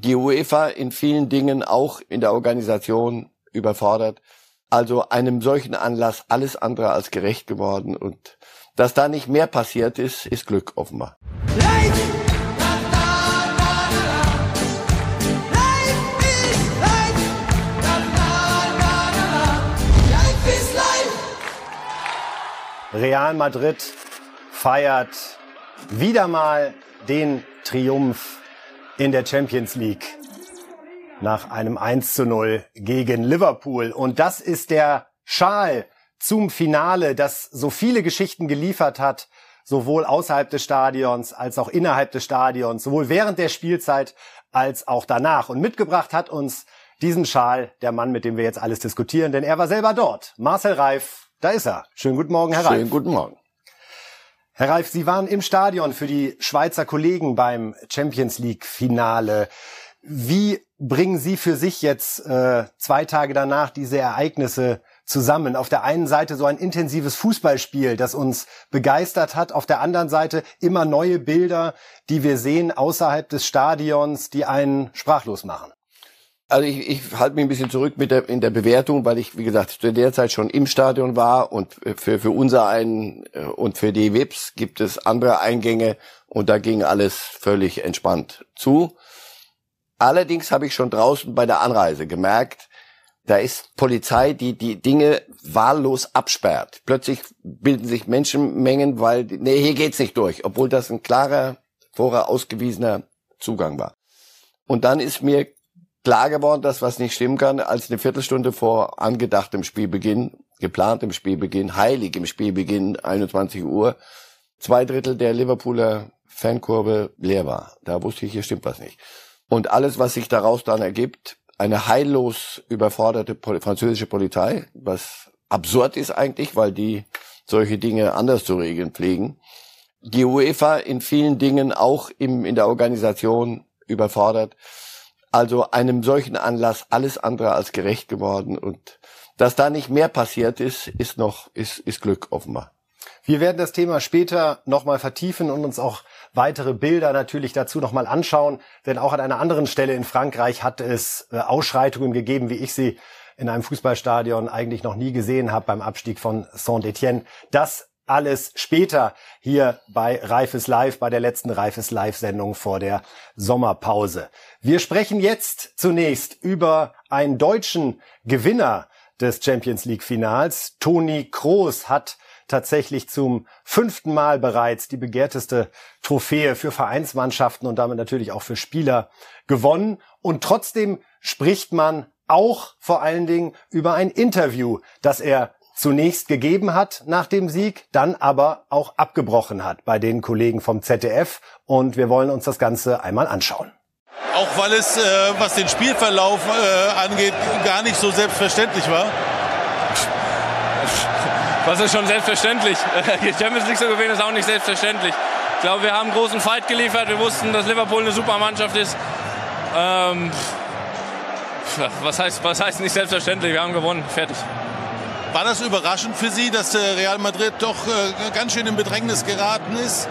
die UEFA in vielen Dingen auch in der Organisation überfordert. Also einem solchen Anlass alles andere als gerecht geworden und dass da nicht mehr passiert ist, ist Glück offenbar. Real Madrid feiert wieder mal den Triumph in der Champions League nach einem 1 zu 0 gegen Liverpool. Und das ist der Schal zum Finale, das so viele Geschichten geliefert hat, sowohl außerhalb des Stadions als auch innerhalb des Stadions, sowohl während der Spielzeit als auch danach. Und mitgebracht hat uns diesen Schal der Mann, mit dem wir jetzt alles diskutieren, denn er war selber dort. Marcel Reif, da ist er. Schönen guten Morgen, Herr Reif. Schönen guten Morgen. Herr Reif, Sie waren im Stadion für die Schweizer Kollegen beim Champions League Finale. Wie bringen Sie für sich jetzt äh, zwei Tage danach diese Ereignisse zusammen? Auf der einen Seite so ein intensives Fußballspiel, das uns begeistert hat, auf der anderen Seite immer neue Bilder, die wir sehen außerhalb des Stadions, die einen sprachlos machen. Also ich, ich halte mich ein bisschen zurück mit der, in der Bewertung, weil ich, wie gesagt, zu der Zeit schon im Stadion war und für, für unser einen äh, und für die WIPs gibt es andere Eingänge und da ging alles völlig entspannt zu. Allerdings habe ich schon draußen bei der Anreise gemerkt, da ist Polizei, die die Dinge wahllos absperrt. Plötzlich bilden sich Menschenmengen, weil, nee, hier geht's nicht durch, obwohl das ein klarer, vorher ausgewiesener Zugang war. Und dann ist mir klar geworden, dass was nicht stimmen kann, als eine Viertelstunde vor angedachtem Spielbeginn, geplantem Spielbeginn, heiligem Spielbeginn, 21 Uhr, zwei Drittel der Liverpooler Fankurve leer war. Da wusste ich, hier stimmt was nicht. Und alles, was sich daraus dann ergibt, eine heillos überforderte französische Polizei, was absurd ist eigentlich, weil die solche Dinge anders zu regeln pflegen. Die UEFA in vielen Dingen auch im, in der Organisation überfordert also einem solchen Anlass alles andere als gerecht geworden und dass da nicht mehr passiert ist, ist noch, ist, ist Glück offenbar. Wir werden das Thema später nochmal vertiefen und uns auch weitere Bilder natürlich dazu nochmal anschauen, denn auch an einer anderen Stelle in Frankreich hat es äh, Ausschreitungen gegeben, wie ich sie in einem Fußballstadion eigentlich noch nie gesehen habe beim Abstieg von Saint-Etienne. Das alles später hier bei Reifes Live, bei der letzten Reifes Live-Sendung vor der Sommerpause. Wir sprechen jetzt zunächst über einen deutschen Gewinner des Champions League Finals. Toni Kroos hat tatsächlich zum fünften Mal bereits die begehrteste Trophäe für Vereinsmannschaften und damit natürlich auch für Spieler gewonnen. Und trotzdem spricht man auch vor allen Dingen über ein Interview, das er zunächst gegeben hat nach dem Sieg, dann aber auch abgebrochen hat bei den Kollegen vom ZDF. Und wir wollen uns das Ganze einmal anschauen. Auch weil es, äh, was den Spielverlauf äh, angeht, gar nicht so selbstverständlich war. Was ist schon selbstverständlich? Die Champions League zu gewinnen ist auch nicht selbstverständlich. Ich glaube, wir haben einen großen Fight geliefert. Wir wussten, dass Liverpool eine super Mannschaft ist. Ähm, was, heißt, was heißt nicht selbstverständlich? Wir haben gewonnen. Fertig. War das überraschend für Sie, dass Real Madrid doch äh, ganz schön in Bedrängnis geraten ist?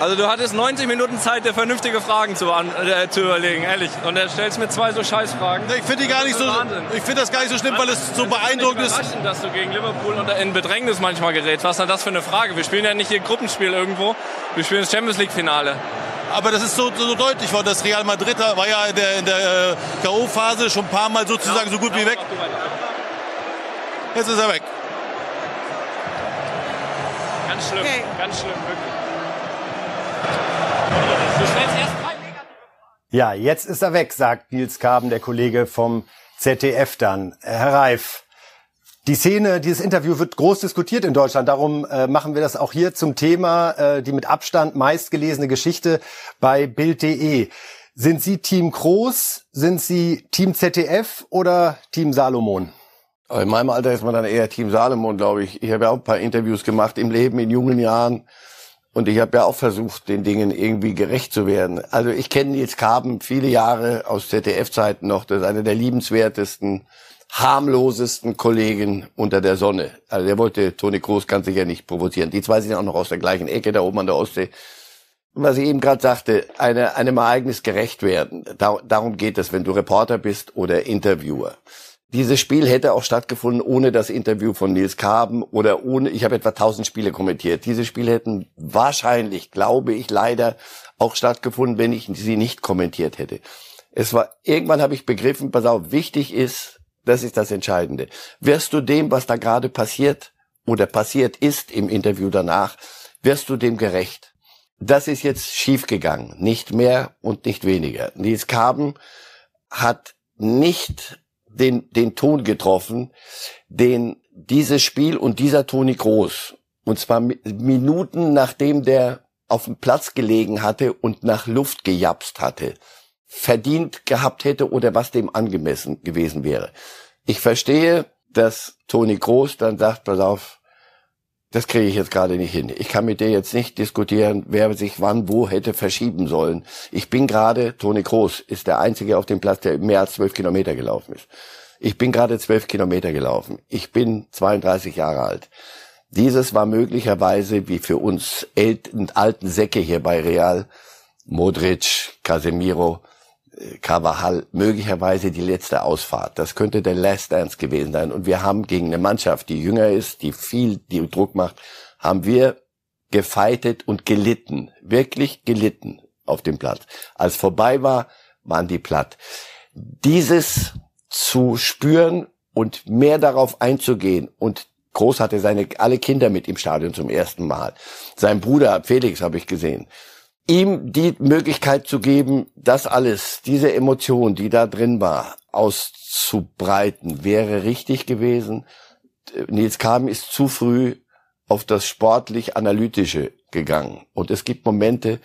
Also du hattest 90 Minuten Zeit, dir vernünftige Fragen zu, äh, zu überlegen, ehrlich. Und er stellst mir zwei so Scheißfragen. Ich finde gar nicht so. Wahnsinn. Ich finde das gar nicht so schlimm, weil es so beeindruckend ist. dass du gegen Liverpool unter in Bedrängnis manchmal gerätst. Was ist denn das für eine Frage? Wir spielen ja nicht hier Gruppenspiel irgendwo. Wir spielen das Champions League Finale. Aber das ist so, so deutlich worden. Das Real Madrid war ja in der, der äh, K.O.-Phase schon ein paar Mal sozusagen ja, so gut wie weg. Jetzt ist er weg. Ganz schlimm, okay. ganz schlimm, wirklich. Ja, jetzt ist er weg, sagt Nils Kaben, der Kollege vom ZDF dann. Herr Reif, die Szene, dieses Interview wird groß diskutiert in Deutschland. Darum äh, machen wir das auch hier zum Thema, äh, die mit Abstand meistgelesene Geschichte bei Bild.de. Sind Sie Team Groß? Sind Sie Team ZDF oder Team Salomon? In meinem Alter ist man dann eher Team Salomon, glaube ich. Ich habe ja auch ein paar Interviews gemacht im Leben in jungen Jahren. Und ich habe ja auch versucht, den Dingen irgendwie gerecht zu werden. Also ich kenne Nils Kaben viele Jahre aus ZDF-Zeiten noch. Das ist einer der liebenswertesten, harmlosesten Kollegen unter der Sonne. Also der wollte Toni Kroos ganz sicher nicht provozieren. Die zwei sind auch noch aus der gleichen Ecke da oben an der Ostsee. was ich eben gerade sagte, eine, einem Ereignis gerecht werden. Da, darum geht es, wenn du Reporter bist oder Interviewer. Dieses Spiel hätte auch stattgefunden ohne das Interview von Nils Kaben oder ohne, ich habe etwa 1000 Spiele kommentiert. Diese Spiele hätten wahrscheinlich, glaube ich, leider auch stattgefunden, wenn ich sie nicht kommentiert hätte. Es war, irgendwann habe ich begriffen, pass auf, wichtig ist, das ist das Entscheidende. Wirst du dem, was da gerade passiert oder passiert ist im Interview danach, wirst du dem gerecht? Das ist jetzt schiefgegangen. Nicht mehr und nicht weniger. Nils Kaben hat nicht den, den Ton getroffen, den dieses Spiel und dieser Toni Groß, und zwar Minuten nachdem der auf dem Platz gelegen hatte und nach Luft gejapst hatte, verdient gehabt hätte oder was dem angemessen gewesen wäre. Ich verstehe, dass Toni Groß dann sagt, pass auf, das kriege ich jetzt gerade nicht hin. Ich kann mit dir jetzt nicht diskutieren, wer sich wann wo hätte verschieben sollen. Ich bin gerade, Toni Groß ist der Einzige auf dem Platz, der mehr als zwölf Kilometer gelaufen ist. Ich bin gerade zwölf Kilometer gelaufen. Ich bin 32 Jahre alt. Dieses war möglicherweise, wie für uns alten Säcke hier bei Real, Modric, Casemiro, Carvajal möglicherweise die letzte Ausfahrt. Das könnte der Last Dance gewesen sein. Und wir haben gegen eine Mannschaft, die jünger ist, die viel, die Druck macht, haben wir gefeitet und gelitten. Wirklich gelitten auf dem Platz. Als vorbei war, waren die platt. Dieses zu spüren und mehr darauf einzugehen und Groß hatte seine alle Kinder mit im Stadion zum ersten Mal. Sein Bruder Felix habe ich gesehen ihm die Möglichkeit zu geben, das alles, diese Emotion, die da drin war, auszubreiten, wäre richtig gewesen. Nils Kamen ist zu früh auf das sportlich-analytische gegangen. Und es gibt Momente,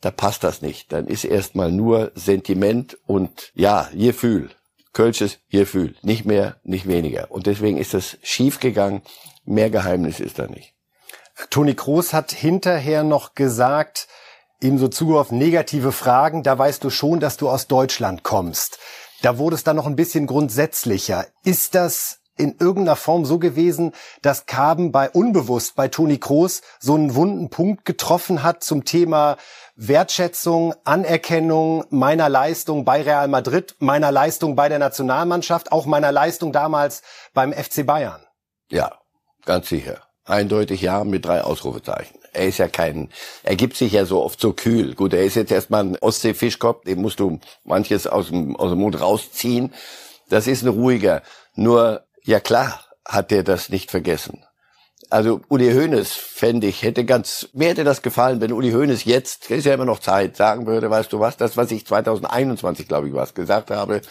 da passt das nicht. Dann ist erstmal nur Sentiment und ja, Gefühl. Kölsches Gefühl. Nicht mehr, nicht weniger. Und deswegen ist das schief gegangen. Mehr Geheimnis ist da nicht. Toni Kroos hat hinterher noch gesagt, ihm so zugeworfen, negative Fragen, da weißt du schon, dass du aus Deutschland kommst. Da wurde es dann noch ein bisschen grundsätzlicher. Ist das in irgendeiner Form so gewesen, dass Kaben bei unbewusst bei Toni Kroos so einen wunden Punkt getroffen hat zum Thema Wertschätzung, Anerkennung meiner Leistung bei Real Madrid, meiner Leistung bei der Nationalmannschaft, auch meiner Leistung damals beim FC Bayern? Ja, ganz sicher. Eindeutig ja mit drei Ausrufezeichen er ist ja kein, er gibt sich ja so oft so kühl. Gut, er ist jetzt erstmal ein Ostseefischkopf, dem musst du manches aus dem, aus dem Mund rausziehen. Das ist ein ruhiger. Nur, ja klar, hat er das nicht vergessen. Also Uli Hoeneß fände ich, hätte ganz, mir hätte das gefallen, wenn Uli Hoeneß jetzt, ist ja immer noch Zeit, sagen würde, weißt du was, das, was ich 2021, glaube ich, was gesagt habe,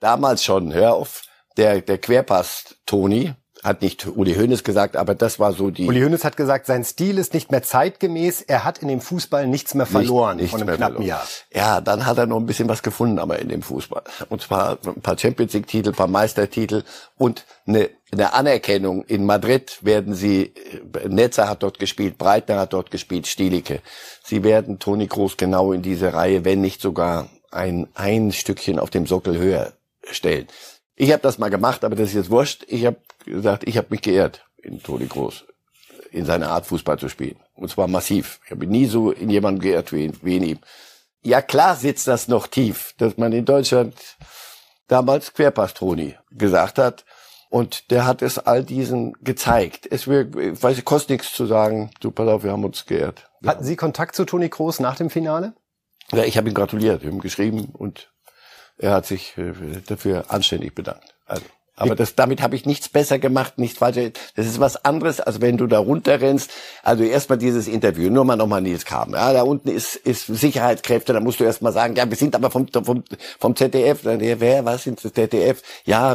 damals schon, hör auf, der, der Querpass Toni, hat nicht Uli Hoeneß gesagt, aber das war so die. Uli Hoeneß hat gesagt, sein Stil ist nicht mehr zeitgemäß. Er hat in dem Fußball nichts mehr verloren nicht, von einem knappen verloren. Jahr. Ja, dann hat er noch ein bisschen was gefunden, aber in dem Fußball. Und zwar ein paar Champions League Titel, ein paar Meistertitel und eine, eine Anerkennung. In Madrid werden sie, Netzer hat dort gespielt, Breitner hat dort gespielt, Stielicke. Sie werden Toni Kroos genau in diese Reihe, wenn nicht sogar ein, ein Stückchen auf dem Sockel höher stellen. Ich habe das mal gemacht, aber das ist jetzt wurscht. Ich habe gesagt, ich habe mich geehrt in Toni Groß, in seiner Art Fußball zu spielen. Und zwar massiv. Ich habe nie so in jemanden geehrt wie, wie in ihm. Ja klar sitzt das noch tief, dass man in Deutschland damals Querpass-Toni gesagt hat. Und der hat es all diesen gezeigt. Es wird, ich weiß, es kostet nichts zu sagen. Du, pass auf, wir haben uns geehrt. Hatten Sie Kontakt zu Toni Kroos nach dem Finale? Ja, ich habe ihm gratuliert, wir haben geschrieben und er hat sich äh, dafür anständig bedankt. Also. Aber das, damit habe ich nichts besser gemacht, nichts falsch. Das ist was anderes, als wenn du da runterrennst. Also erstmal dieses Interview, nur mal nochmal Nils Kam. Ja, da unten ist, ist Sicherheitskräfte, da musst du erstmal sagen, ja, wir sind aber vom, vom, vom ZDF. Dann, ja, wer, was sind das ZDF? Ja,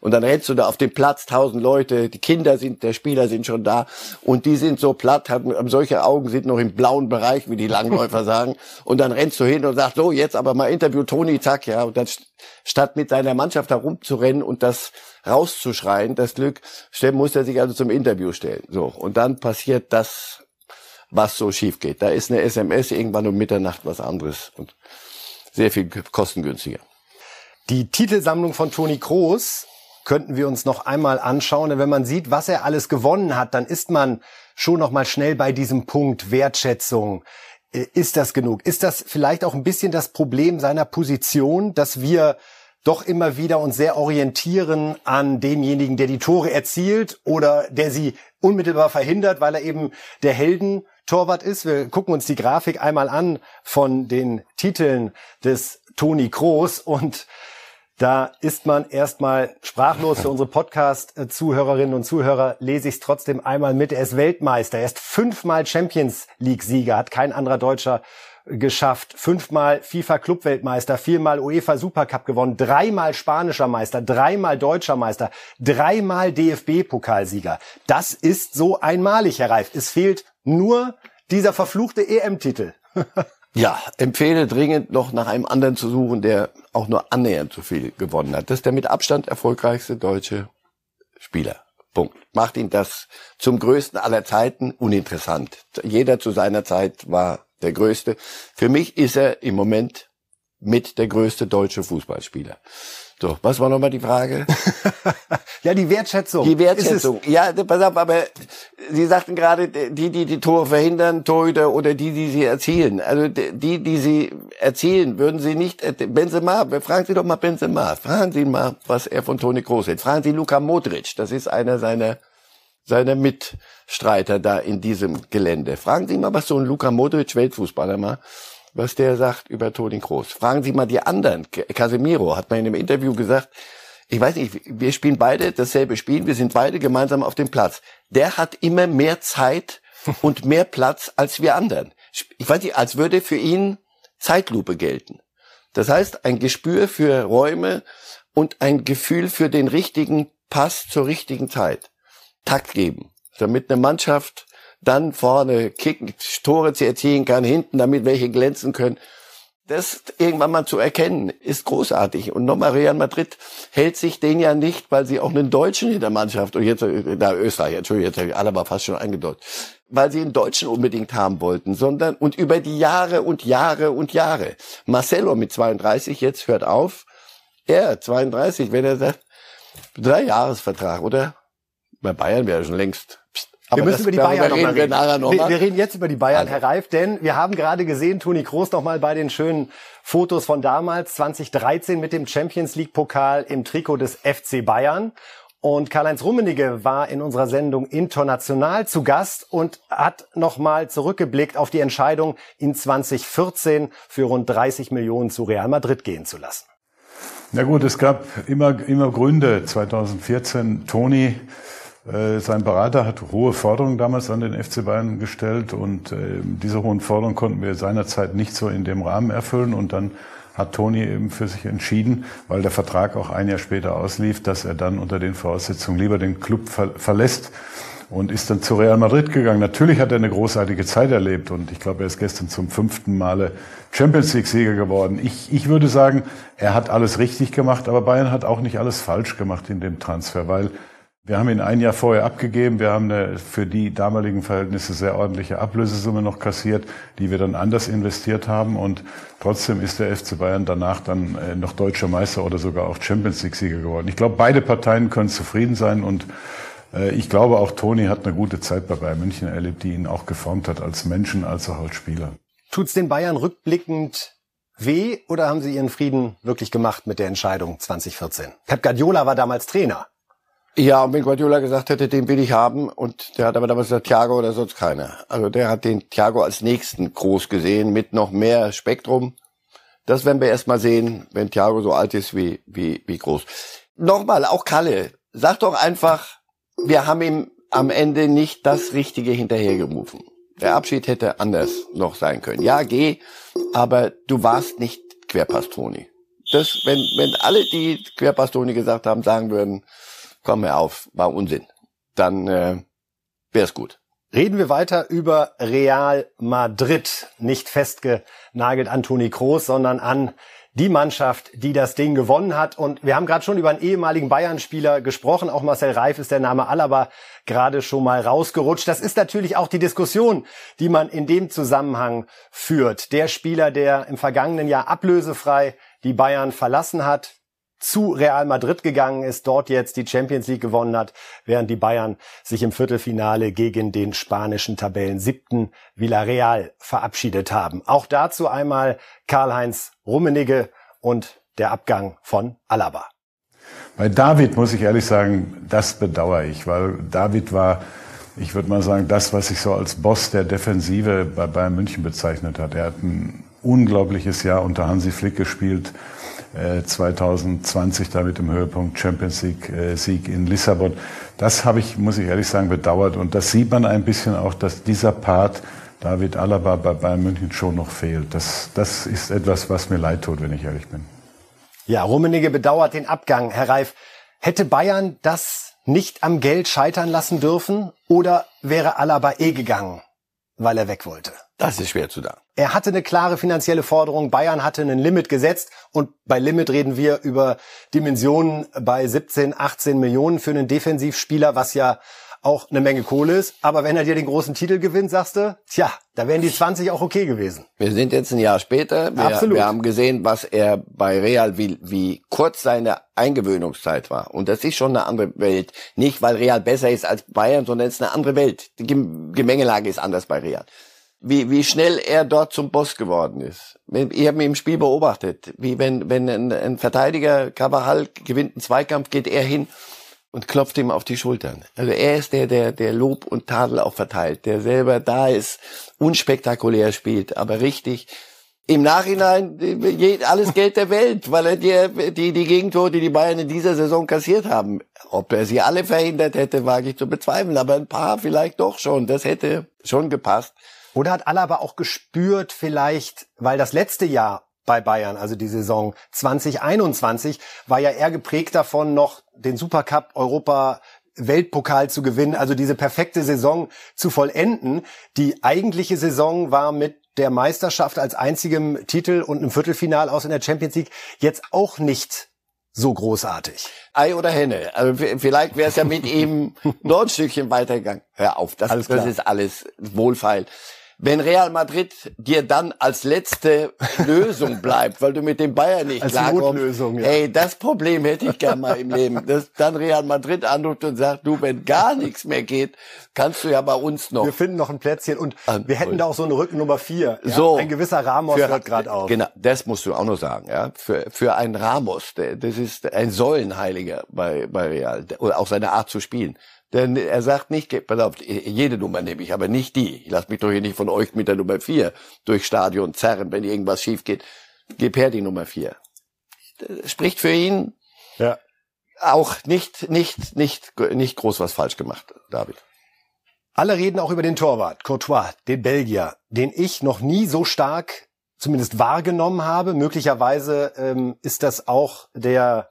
und dann rennst du da auf dem Platz, tausend Leute, die Kinder sind, der Spieler sind schon da und die sind so platt, haben, haben solche Augen, sind noch im blauen Bereich, wie die Langläufer sagen. Und dann rennst du hin und sagst, so, jetzt aber mal Interview, Toni, zack, ja, und dann statt mit seiner Mannschaft herumzurennen und das rauszuschreien, das Glück, muss er sich also zum Interview stellen. So. Und dann passiert das, was so schief geht. Da ist eine SMS irgendwann um Mitternacht was anderes und sehr viel kostengünstiger. Die Titelsammlung von Toni Kroos könnten wir uns noch einmal anschauen. Wenn man sieht, was er alles gewonnen hat, dann ist man schon noch mal schnell bei diesem Punkt Wertschätzung, Äh, ist das genug? Ist das vielleicht auch ein bisschen das Problem seiner Position, dass wir doch immer wieder uns sehr orientieren an demjenigen, der die Tore erzielt oder der sie unmittelbar verhindert, weil er eben der Heldentorwart ist. Wir gucken uns die Grafik einmal an von den Titeln des Toni Kroos und da ist man erstmal sprachlos für unsere Podcast-Zuhörerinnen und Zuhörer. Lese ich es trotzdem einmal mit. Er ist Weltmeister. Er ist fünfmal Champions League-Sieger. Hat kein anderer Deutscher geschafft. Fünfmal FIFA Clubweltmeister, viermal UEFA Supercup gewonnen, dreimal spanischer Meister, dreimal deutscher Meister, dreimal DFB-Pokalsieger. Das ist so einmalig, Herr Reif. Es fehlt nur dieser verfluchte EM-Titel. Ja, empfehle dringend noch nach einem anderen zu suchen, der auch nur annähernd so viel gewonnen hat. Das ist der mit Abstand erfolgreichste deutsche Spieler. Punkt. Macht ihn das zum größten aller Zeiten uninteressant. Jeder zu seiner Zeit war der größte. Für mich ist er im Moment mit der größte deutsche Fußballspieler. So, was war nochmal die Frage? ja, die Wertschätzung. Die Wertschätzung. Ja, pass auf, aber Sie sagten gerade, die, die die Tore verhindern, Torhüter oder die, die sie erzielen. Also die, die sie erzielen, würden Sie nicht, äh, Benzema, fragen Sie doch mal Benzema, fragen Sie mal, was er von Toni Kroos hält. Fragen Sie Luka Modric, das ist einer seiner, seiner Mitstreiter da in diesem Gelände. Fragen Sie mal, was so ein Luka Modric, Weltfußballer mal, was der sagt über Toni Kroos. Fragen Sie mal die anderen. Casemiro hat mal in einem Interview gesagt, ich weiß nicht, wir spielen beide dasselbe Spiel, wir sind beide gemeinsam auf dem Platz. Der hat immer mehr Zeit und mehr Platz als wir anderen. Ich weiß nicht, als würde für ihn Zeitlupe gelten. Das heißt, ein Gespür für Räume und ein Gefühl für den richtigen Pass zur richtigen Zeit. Takt geben, damit eine Mannschaft dann vorne kicken, Tore zu erzielen kann, hinten damit welche glänzen können. Das irgendwann mal zu erkennen, ist großartig. Und nochmal, Real Madrid hält sich den ja nicht, weil sie auch einen Deutschen in der Mannschaft, und jetzt, da Österreich, Entschuldigung, jetzt habe ich alle mal fast schon eingedeutet, weil sie einen Deutschen unbedingt haben wollten, sondern, und über die Jahre und Jahre und Jahre. Marcelo mit 32 jetzt hört auf. Er, 32, wenn er sagt, drei Jahresvertrag, oder? Bei Bayern wäre schon längst aber wir müssen über die Bayern noch reden. Wir, noch wir, wir, reden jetzt über die Bayern, Herr Reif, denn wir haben gerade gesehen, Toni Kroos noch mal bei den schönen Fotos von damals, 2013 mit dem Champions League Pokal im Trikot des FC Bayern. Und Karl-Heinz Rummenigge war in unserer Sendung international zu Gast und hat nochmal zurückgeblickt auf die Entscheidung, ihn 2014 für rund 30 Millionen zu Real Madrid gehen zu lassen. Na gut, es gab immer, immer Gründe. 2014 Toni sein Berater hat hohe Forderungen damals an den FC Bayern gestellt und äh, diese hohen Forderungen konnten wir seinerzeit nicht so in dem Rahmen erfüllen und dann hat Toni eben für sich entschieden, weil der Vertrag auch ein Jahr später auslief, dass er dann unter den Voraussetzungen lieber den Club ver verlässt und ist dann zu Real Madrid gegangen. Natürlich hat er eine großartige Zeit erlebt und ich glaube, er ist gestern zum fünften Male Champions League Sieger geworden. Ich, ich würde sagen, er hat alles richtig gemacht, aber Bayern hat auch nicht alles falsch gemacht in dem Transfer, weil wir haben ihn ein Jahr vorher abgegeben. Wir haben eine für die damaligen Verhältnisse sehr ordentliche Ablösesumme noch kassiert, die wir dann anders investiert haben. Und trotzdem ist der FC Bayern danach dann äh, noch deutscher Meister oder sogar auch Champions League Sieger geworden. Ich glaube, beide Parteien können zufrieden sein und äh, ich glaube auch Toni hat eine gute Zeit bei Bayern München erlebt, die ihn auch geformt hat als Menschen, als auch als Spieler. Tut's den Bayern rückblickend weh oder haben sie ihren Frieden wirklich gemacht mit der Entscheidung 2014? Pep Guardiola war damals Trainer. Ja, und wenn Guardiola gesagt hätte, den will ich haben, und der hat aber damals gesagt, Thiago oder sonst keiner. Also der hat den Thiago als nächsten groß gesehen, mit noch mehr Spektrum. Das werden wir erst mal sehen, wenn Thiago so alt ist wie, wie, wie groß. Nochmal, auch Kalle, sag doch einfach, wir haben ihm am Ende nicht das Richtige hinterhergerufen. Der Abschied hätte anders noch sein können. Ja, geh, aber du warst nicht Querpastoni. Das, wenn, wenn alle, die Querpastoni gesagt haben, sagen würden, komm mir auf, war Unsinn. Dann äh, wäre es gut. Reden wir weiter über Real Madrid. Nicht festgenagelt an Toni Kroos, sondern an die Mannschaft, die das Ding gewonnen hat. Und wir haben gerade schon über einen ehemaligen Bayern-Spieler gesprochen. Auch Marcel Reif ist der Name Alaba gerade schon mal rausgerutscht. Das ist natürlich auch die Diskussion, die man in dem Zusammenhang führt. Der Spieler, der im vergangenen Jahr ablösefrei die Bayern verlassen hat, zu Real Madrid gegangen ist, dort jetzt die Champions League gewonnen hat, während die Bayern sich im Viertelfinale gegen den spanischen Tabellen siebten Villarreal verabschiedet haben. Auch dazu einmal Karl-Heinz Rummenigge und der Abgang von Alaba. Bei David muss ich ehrlich sagen, das bedauere ich, weil David war, ich würde mal sagen, das, was ich so als Boss der Defensive bei Bayern München bezeichnet hat. Er hat ein unglaubliches Jahr unter Hansi Flick gespielt 2020 äh, damit im Höhepunkt Champions League äh, Sieg in Lissabon. Das habe ich, muss ich ehrlich sagen, bedauert. Und das sieht man ein bisschen auch, dass dieser Part David Alaba bei Bayern München schon noch fehlt. Das, das ist etwas, was mir leid tut, wenn ich ehrlich bin. Ja, Rummenigge bedauert den Abgang. Herr Reif, hätte Bayern das nicht am Geld scheitern lassen dürfen oder wäre Alaba eh gegangen, weil er weg wollte? Das ist schwer zu sagen. Er hatte eine klare finanzielle Forderung. Bayern hatte ein Limit gesetzt. Und bei Limit reden wir über Dimensionen bei 17, 18 Millionen für einen Defensivspieler, was ja auch eine Menge Kohle ist. Aber wenn er dir den großen Titel gewinnt, sagst du, tja, da wären die 20 auch okay gewesen. Wir sind jetzt ein Jahr später. Wir, Absolut. wir haben gesehen, was er bei Real, wie, wie kurz seine Eingewöhnungszeit war. Und das ist schon eine andere Welt. Nicht, weil Real besser ist als Bayern, sondern es ist eine andere Welt. Die Gemengelage ist anders bei Real wie, wie schnell er dort zum Boss geworden ist. Ich habe ihn im Spiel beobachtet, wie wenn, wenn ein, ein Verteidiger Cavajal gewinnt einen Zweikampf, geht er hin und klopft ihm auf die Schultern. Also er ist der, der, der Lob und Tadel auch verteilt, der selber da ist, unspektakulär spielt, aber richtig. Im Nachhinein alles Geld der Welt, weil er die, die, die Gegentore, die die Bayern in dieser Saison kassiert haben, ob er sie alle verhindert hätte, wage ich zu bezweifeln, aber ein paar vielleicht doch schon. Das hätte schon gepasst. Oder hat Alaba auch gespürt vielleicht, weil das letzte Jahr bei Bayern, also die Saison 2021, war ja eher geprägt davon, noch den Supercup Europa Weltpokal zu gewinnen, also diese perfekte Saison zu vollenden. Die eigentliche Saison war mit der Meisterschaft als einzigem Titel und einem Viertelfinal aus in der Champions League jetzt auch nicht so großartig. Ei oder Henne. Also vielleicht wäre es ja mit ihm noch ein Stückchen weitergegangen. Hör auf, das, das ist alles wohlfeil wenn Real Madrid dir dann als letzte Lösung bleibt, weil du mit dem Bayern nicht als klarkommst, ja. ey, das Problem hätte ich gern mal im Leben, dass dann Real Madrid anruft und sagt, du, wenn gar nichts mehr geht, kannst du ja bei uns noch. Wir finden noch ein Plätzchen und wir hätten da auch so eine Rückennummer vier. Ja? So. Ein gewisser Ramos für, hört gerade auf. Genau, das musst du auch noch sagen, ja. Für, für einen Ramos, der, das ist ein Säulenheiliger bei, bei Real, oder auch seine Art zu spielen. Denn er sagt nicht, pass auf, jede Nummer nehme ich, aber nicht die. Ich lasse mich doch hier nicht von euch mit der Nummer vier durch Stadion zerren, wenn irgendwas schief geht. Gib her die Nummer vier. Das spricht für ihn ja. auch nicht, nicht, nicht, nicht groß was falsch gemacht, David. Alle reden auch über den Torwart, Courtois, den Belgier, den ich noch nie so stark zumindest wahrgenommen habe. Möglicherweise ähm, ist das auch der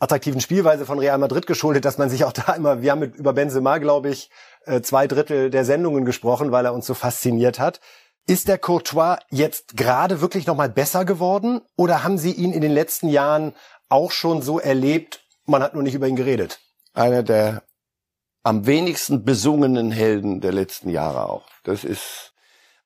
attraktiven Spielweise von Real Madrid geschuldet, dass man sich auch da immer, wir haben mit, über Benzema, glaube ich, äh, zwei Drittel der Sendungen gesprochen, weil er uns so fasziniert hat. Ist der Courtois jetzt gerade wirklich nochmal besser geworden oder haben Sie ihn in den letzten Jahren auch schon so erlebt, man hat nur nicht über ihn geredet? Einer der am wenigsten besungenen Helden der letzten Jahre auch. Das ist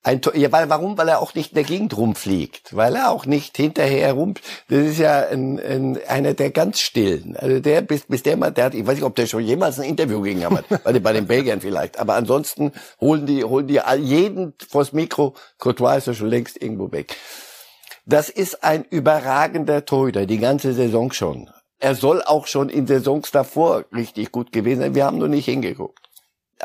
ein, ja, weil, warum? Weil er auch nicht in der Gegend rumfliegt, weil er auch nicht hinterher rum. Das ist ja ein, ein, einer der ganz stillen. Also der, bis, bis der mal, der hat, ich weiß nicht, ob der schon jemals ein Interview gegen hat, bei, bei den Belgiern vielleicht. Aber ansonsten holen die, holen die all jeden vors Mikro. Courtois ist ja schon längst irgendwo weg. Das ist ein überragender Torhüter, die ganze Saison schon. Er soll auch schon in Saisons davor richtig gut gewesen sein. Wir haben nur nicht hingeguckt.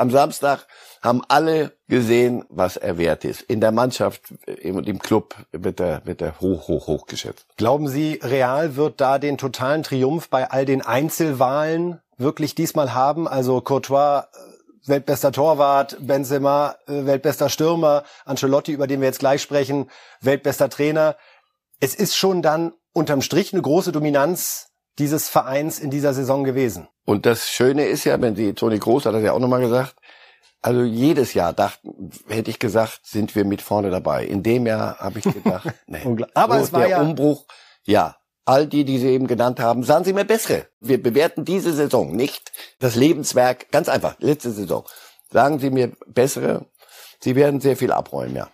Am Samstag haben alle gesehen, was er wert ist. In der Mannschaft und im Club wird er, wird er hoch, hoch, hoch geschätzt. Glauben Sie, Real wird da den totalen Triumph bei all den Einzelwahlen wirklich diesmal haben? Also Courtois, äh, weltbester Torwart, Benzema, äh, weltbester Stürmer, Ancelotti, über den wir jetzt gleich sprechen, weltbester Trainer. Es ist schon dann unterm Strich eine große Dominanz dieses Vereins in dieser Saison gewesen. Und das Schöne ist ja, wenn die Toni Groß hat das ja auch nochmal gesagt, also jedes Jahr dachten, hätte ich gesagt, sind wir mit vorne dabei. In dem Jahr habe ich gedacht, nee. Aber so es war der ja Umbruch, ja. All die, die Sie eben genannt haben, sagen Sie mir bessere. Wir bewerten diese Saison nicht das Lebenswerk, ganz einfach, letzte Saison. Sagen Sie mir bessere. Sie werden sehr viel abräumen, ja.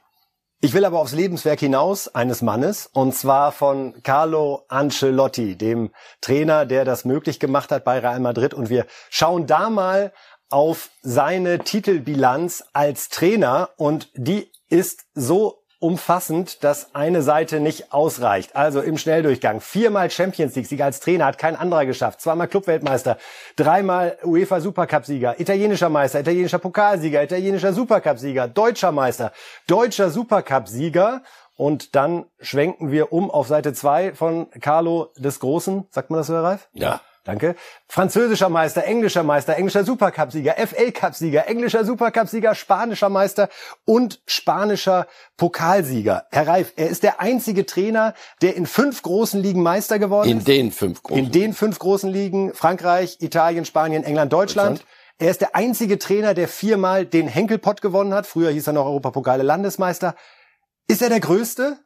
Ich will aber aufs Lebenswerk hinaus eines Mannes, und zwar von Carlo Ancelotti, dem Trainer, der das möglich gemacht hat bei Real Madrid. Und wir schauen da mal auf seine Titelbilanz als Trainer und die ist so umfassend, dass eine Seite nicht ausreicht. Also im Schnelldurchgang. Viermal Champions League-Sieger als Trainer hat kein anderer geschafft. Zweimal Clubweltmeister, dreimal UEFA Supercup-Sieger, italienischer Meister, italienischer Pokalsieger, italienischer Supercup-Sieger, deutscher Meister, deutscher Supercup-Sieger. Und dann schwenken wir um auf Seite zwei von Carlo des Großen. Sagt man das so, Herr Reif? Ja. Danke. Französischer Meister, englischer Meister, englischer Supercup-Sieger, FA-Cup-Sieger, englischer Supercup-Sieger, spanischer Meister und spanischer Pokalsieger. Herr Reif, er ist der einzige Trainer, der in fünf großen Ligen Meister geworden In ist. den fünf großen. In den fünf großen Ligen Frankreich, Italien, Spanien, England, Deutschland. Deutschland. Er ist der einzige Trainer, der viermal den Henkelpott gewonnen hat. Früher hieß er noch Europapokale Landesmeister. Ist er der größte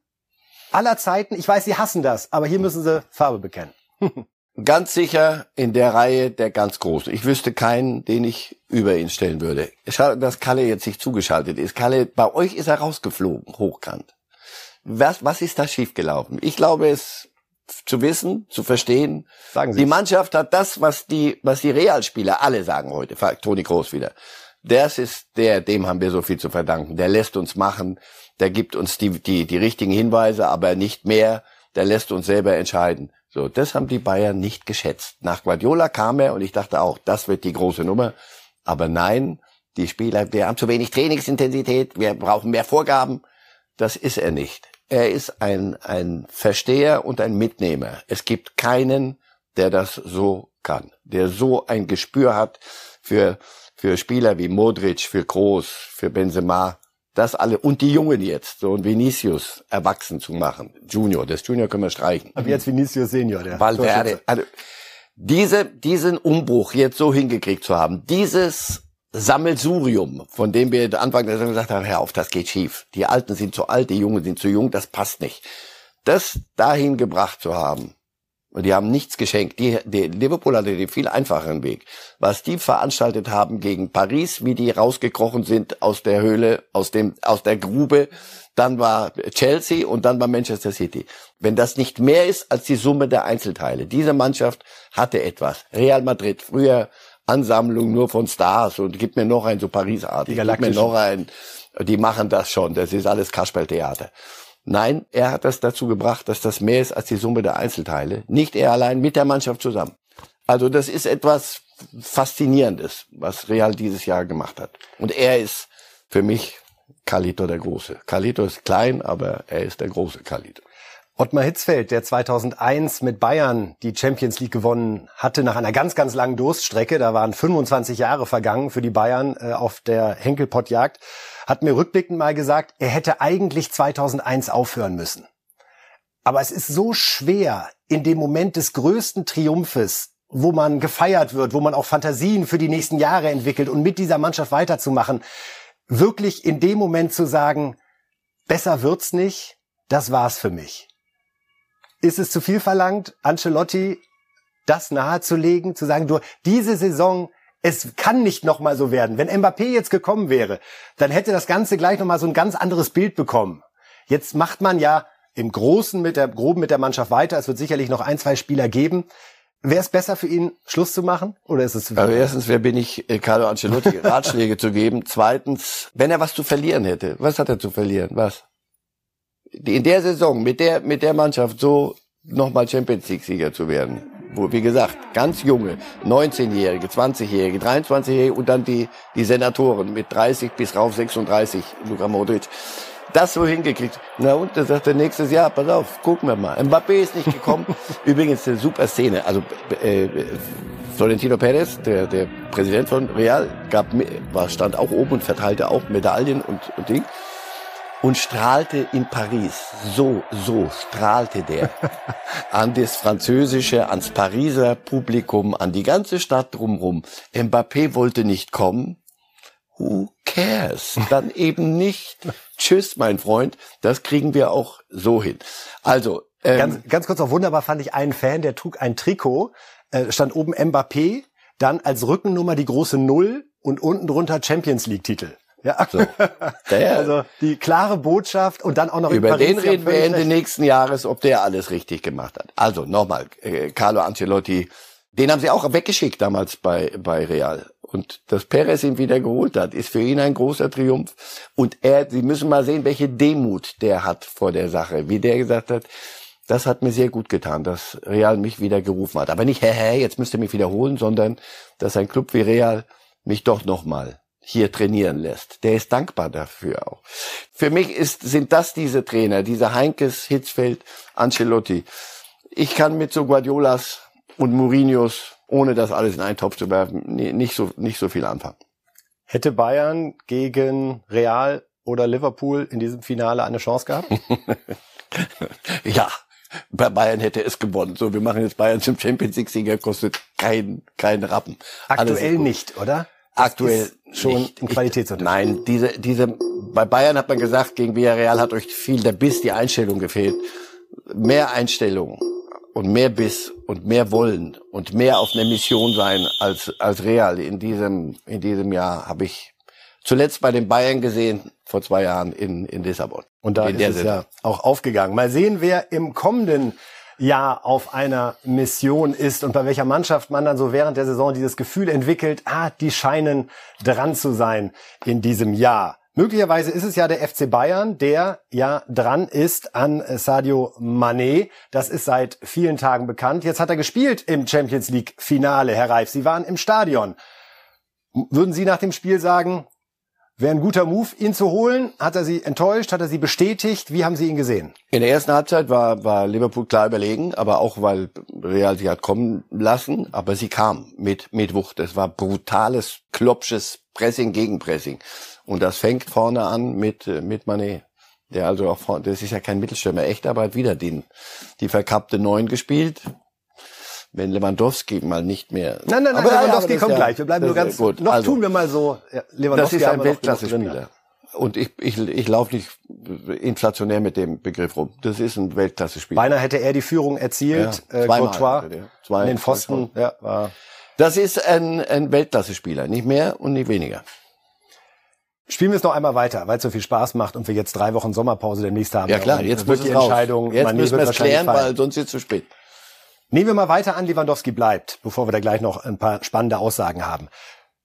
aller Zeiten? Ich weiß, Sie hassen das, aber hier müssen Sie Farbe bekennen. Ganz sicher in der Reihe der ganz Großen. Ich wüsste keinen, den ich über ihn stellen würde. Schade, dass Kalle jetzt nicht zugeschaltet ist. Kalle, bei euch ist er rausgeflogen, hochkant. Was, was ist da schiefgelaufen? Ich glaube es zu wissen, zu verstehen. Sagen Sie die. Mannschaft hat das, was die, was die Realspieler alle sagen heute. Fragt Toni Groß wieder. Das ist der, dem haben wir so viel zu verdanken. Der lässt uns machen. Der gibt uns die, die, die richtigen Hinweise, aber nicht mehr. Der lässt uns selber entscheiden. So, das haben die Bayern nicht geschätzt. Nach Guardiola kam er und ich dachte auch, das wird die große Nummer. Aber nein, die Spieler, wir haben zu wenig Trainingsintensität, wir brauchen mehr Vorgaben. Das ist er nicht. Er ist ein, ein Versteher und ein Mitnehmer. Es gibt keinen, der das so kann, der so ein Gespür hat für, für Spieler wie Modric, für Kroos, für Benzema. Das alle und die Jungen jetzt, so ein Vinicius erwachsen zu machen. Junior, das Junior können wir streichen. Aber jetzt Vinicius Senior, der Valverde. Also, diese, diesen Umbruch jetzt so hingekriegt zu haben, dieses Sammelsurium, von dem wir Anfang der Saison gesagt haben, hör auf, das geht schief. Die Alten sind zu alt, die Jungen sind zu jung, das passt nicht. Das dahin gebracht zu haben, und die haben nichts geschenkt. Die, die Liverpool hatte den viel einfacheren Weg. Was die veranstaltet haben gegen Paris, wie die rausgekrochen sind aus der Höhle, aus dem, aus der Grube, dann war Chelsea und dann war Manchester City. Wenn das nicht mehr ist als die Summe der Einzelteile. Diese Mannschaft hatte etwas. Real Madrid, früher Ansammlung nur von Stars und gib mir noch ein so Paris-artig. Gib mir noch ein, die machen das schon. Das ist alles Kasperltheater. Nein, er hat das dazu gebracht, dass das mehr ist als die Summe der Einzelteile. Nicht er allein, mit der Mannschaft zusammen. Also das ist etwas Faszinierendes, was Real dieses Jahr gemacht hat. Und er ist für mich Carlito der Große. Carlito ist klein, aber er ist der große Carlito. Ottmar Hitzfeld, der 2001 mit Bayern die Champions League gewonnen hatte, nach einer ganz, ganz langen Durststrecke, da waren 25 Jahre vergangen für die Bayern äh, auf der Henkelpottjagd, hat mir rückblickend mal gesagt, er hätte eigentlich 2001 aufhören müssen. Aber es ist so schwer, in dem Moment des größten Triumphes, wo man gefeiert wird, wo man auch Fantasien für die nächsten Jahre entwickelt und mit dieser Mannschaft weiterzumachen, wirklich in dem Moment zu sagen, besser wird's nicht, das war's für mich. Ist es zu viel verlangt, Ancelotti das nahezulegen, zu sagen, du, diese Saison, es kann nicht nochmal so werden. Wenn Mbappé jetzt gekommen wäre, dann hätte das Ganze gleich nochmal so ein ganz anderes Bild bekommen. Jetzt macht man ja im Großen mit der Groben mit der Mannschaft weiter. Es wird sicherlich noch ein, zwei Spieler geben. Wäre es besser für ihn, Schluss zu machen? Oder ist es? Also erstens, wer bin ich, äh, Carlo Ancelotti, Ratschläge zu geben? Zweitens, wenn er was zu verlieren hätte, was hat er zu verlieren? Was? In der Saison mit der mit der Mannschaft so nochmal Champions League Sieger zu werden, wo wie gesagt ganz junge, 19-jährige, 20-jährige, 23-jährige und dann die die Senatoren mit 30 bis rauf 36, Luka Modric. Das so hingekriegt. Na und, da sagt er nächstes Jahr, pass auf, gucken wir mal. Mbappé ist nicht gekommen. Übrigens eine super Szene. Also äh, Florentino Perez, der, der Präsident von Real, gab, war, stand auch oben und verteilte auch Medaillen und, und Ding. Und strahlte in Paris, so, so strahlte der an das französische, ans Pariser Publikum, an die ganze Stadt drumrum. Mbappé wollte nicht kommen. Who cares? Dann eben nicht. Tschüss, mein Freund. Das kriegen wir auch so hin. Also, ähm, Ganz, ganz kurz noch wunderbar fand ich einen Fan, der trug ein Trikot, äh, stand oben Mbappé, dann als Rückennummer die große Null und unten drunter Champions League Titel. Ja. So. Der, also die klare Botschaft und dann auch noch über den reden wir Ende nächsten Jahres, ob der alles richtig gemacht hat. Also nochmal, äh, Carlo Ancelotti, den haben sie auch weggeschickt damals bei bei Real und dass Perez ihn wieder geholt hat, ist für ihn ein großer Triumph. Und er, Sie müssen mal sehen, welche Demut der hat vor der Sache, wie der gesagt hat. Das hat mir sehr gut getan, dass Real mich wieder gerufen hat. Aber nicht, hä, hä, jetzt müsst ihr mich wiederholen, sondern dass ein Club wie Real mich doch nochmal hier trainieren lässt. Der ist dankbar dafür auch. Für mich ist, sind das diese Trainer, diese Heinkes, Hitzfeld, Ancelotti. Ich kann mit so Guardiolas und Mourinhos ohne das alles in einen Topf zu werfen, nicht so, nicht so viel anfangen. Hätte Bayern gegen Real oder Liverpool in diesem Finale eine Chance gehabt? ja, bei Bayern hätte es gewonnen. So, wir machen jetzt Bayern zum Champions League Sieger, kostet kein, kein Rappen. Aktuell nicht, oder? Aktuell schon nicht. ein Qualitätsunterschied. Nein, diese, diese, bei Bayern hat man gesagt, gegen Villarreal hat euch viel der Biss, die Einstellung gefehlt. Mehr Einstellung und mehr Biss und mehr wollen und mehr auf einer Mission sein als als Real in diesem in diesem Jahr habe ich zuletzt bei den Bayern gesehen vor zwei Jahren in in Lissabon. Und da ist es ja auch aufgegangen. Mal sehen, wer im kommenden Jahr auf einer Mission ist und bei welcher Mannschaft man dann so während der Saison dieses Gefühl entwickelt, ah, die scheinen dran zu sein in diesem Jahr. Möglicherweise ist es ja der FC Bayern, der ja dran ist an Sadio Mané. Das ist seit vielen Tagen bekannt. Jetzt hat er gespielt im Champions League Finale, Herr Reif. Sie waren im Stadion. Würden Sie nach dem Spiel sagen, wäre ein guter Move, ihn zu holen? Hat er Sie enttäuscht? Hat er Sie bestätigt? Wie haben Sie ihn gesehen? In der ersten Halbzeit war, war Liverpool klar überlegen, aber auch weil Real sie hat kommen lassen, aber sie kam mit, mit Wucht. Es war brutales, klopsches Pressing gegen Pressing. Und das fängt vorne an mit, äh, mit Mané. Der also auch vorne, das ist ja kein Mittelstürmer, echt, aber hat wieder den, die verkappte Neun gespielt. Wenn Lewandowski mal nicht mehr. Nein, nein, nein, aber, Lewandowski kommt ja, gleich. Wir bleiben nur ganz gut. Noch also, tun wir mal so. Ja, Lewandowski das ist ein Weltklasse-Spieler. Und ich, ich, ich laufe nicht inflationär mit dem Begriff rum. Das ist ein Weltklasse-Spieler. Beinahe hätte er die Führung erzielt. Ja, äh, Courtois, zwei, in den Pfosten. Ja, war. Das ist ein, ein Weltklasse-Spieler. Nicht mehr und nicht weniger. Spielen wir es noch einmal weiter, weil es so viel Spaß macht und wir jetzt drei Wochen Sommerpause demnächst haben. Ja klar, jetzt wird die Entscheidung. Jetzt müssen wir es klären, weil sonst ist es zu spät. Nehmen wir mal weiter an, Lewandowski bleibt, bevor wir da gleich noch ein paar spannende Aussagen haben.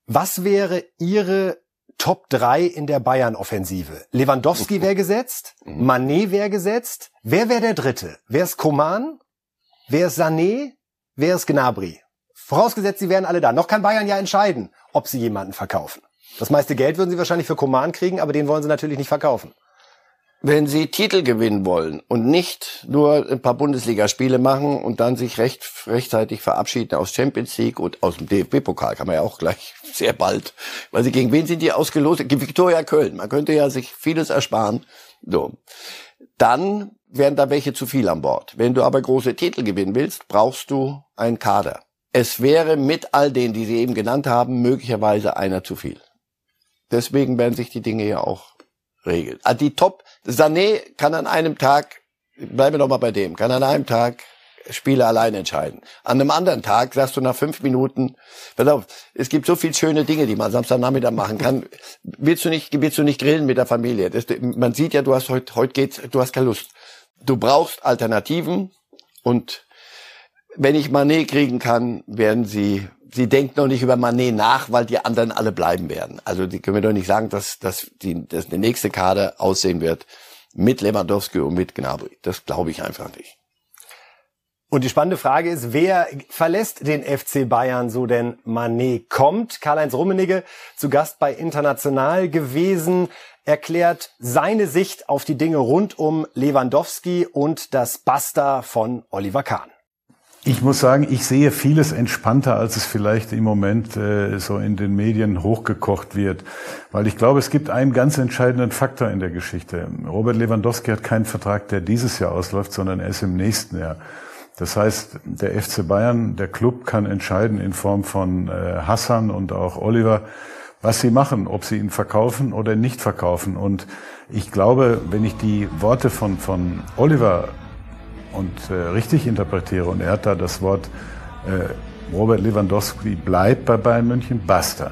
Was wäre Ihre Top 3 in der Bayern-Offensive? Lewandowski wäre gesetzt, mhm. Mané wäre gesetzt. Wer wäre der Dritte? Wer ist Koman? Wer ist Sané? Wer ist Gnabry? Vorausgesetzt, sie wären alle da. Noch kann Bayern ja entscheiden, ob sie jemanden verkaufen. Das meiste Geld würden sie wahrscheinlich für Coman kriegen, aber den wollen sie natürlich nicht verkaufen. Wenn sie Titel gewinnen wollen und nicht nur ein paar Bundesligaspiele machen und dann sich recht, rechtzeitig verabschieden aus Champions League und aus dem DFB-Pokal, kann man ja auch gleich sehr bald. Weil sie gegen wen sind die ausgelost? Viktoria Köln. Man könnte ja sich vieles ersparen. So. Dann wären da welche zu viel an Bord. Wenn du aber große Titel gewinnen willst, brauchst du einen Kader. Es wäre mit all denen, die Sie eben genannt haben, möglicherweise einer zu viel. Deswegen werden sich die Dinge ja auch regeln. Also die Top, Sané kann an einem Tag, bleiben wir noch mal bei dem, kann an einem Tag Spiele allein entscheiden. An einem anderen Tag sagst du nach fünf Minuten, pass auf, es gibt so viele schöne Dinge, die man Samstagnachmittag machen kann. Willst du nicht, willst du nicht grillen mit der Familie? Das, man sieht ja, du hast heute, heute geht's, du hast keine Lust. Du brauchst Alternativen und wenn ich Manet kriegen kann, werden sie sie denkt noch nicht über Manet nach, weil die anderen alle bleiben werden. Also die können wir doch nicht sagen, dass, dass, die, dass der nächste Kader aussehen wird mit Lewandowski und mit Gnabry. Das glaube ich einfach nicht. Und die spannende Frage ist, wer verlässt den FC Bayern, so denn Manet kommt? Karl-Heinz Rummenigge, zu Gast bei International gewesen, erklärt seine Sicht auf die Dinge rund um Lewandowski und das Basta von Oliver Kahn. Ich muss sagen, ich sehe vieles entspannter, als es vielleicht im Moment äh, so in den Medien hochgekocht wird. Weil ich glaube, es gibt einen ganz entscheidenden Faktor in der Geschichte. Robert Lewandowski hat keinen Vertrag, der dieses Jahr ausläuft, sondern erst im nächsten Jahr. Das heißt, der FC Bayern, der Club kann entscheiden in Form von äh, Hassan und auch Oliver, was sie machen, ob sie ihn verkaufen oder nicht verkaufen. Und ich glaube, wenn ich die Worte von, von Oliver und äh, richtig interpretiere, und er hat da das Wort äh, Robert Lewandowski bleibt bei Bayern München, basta.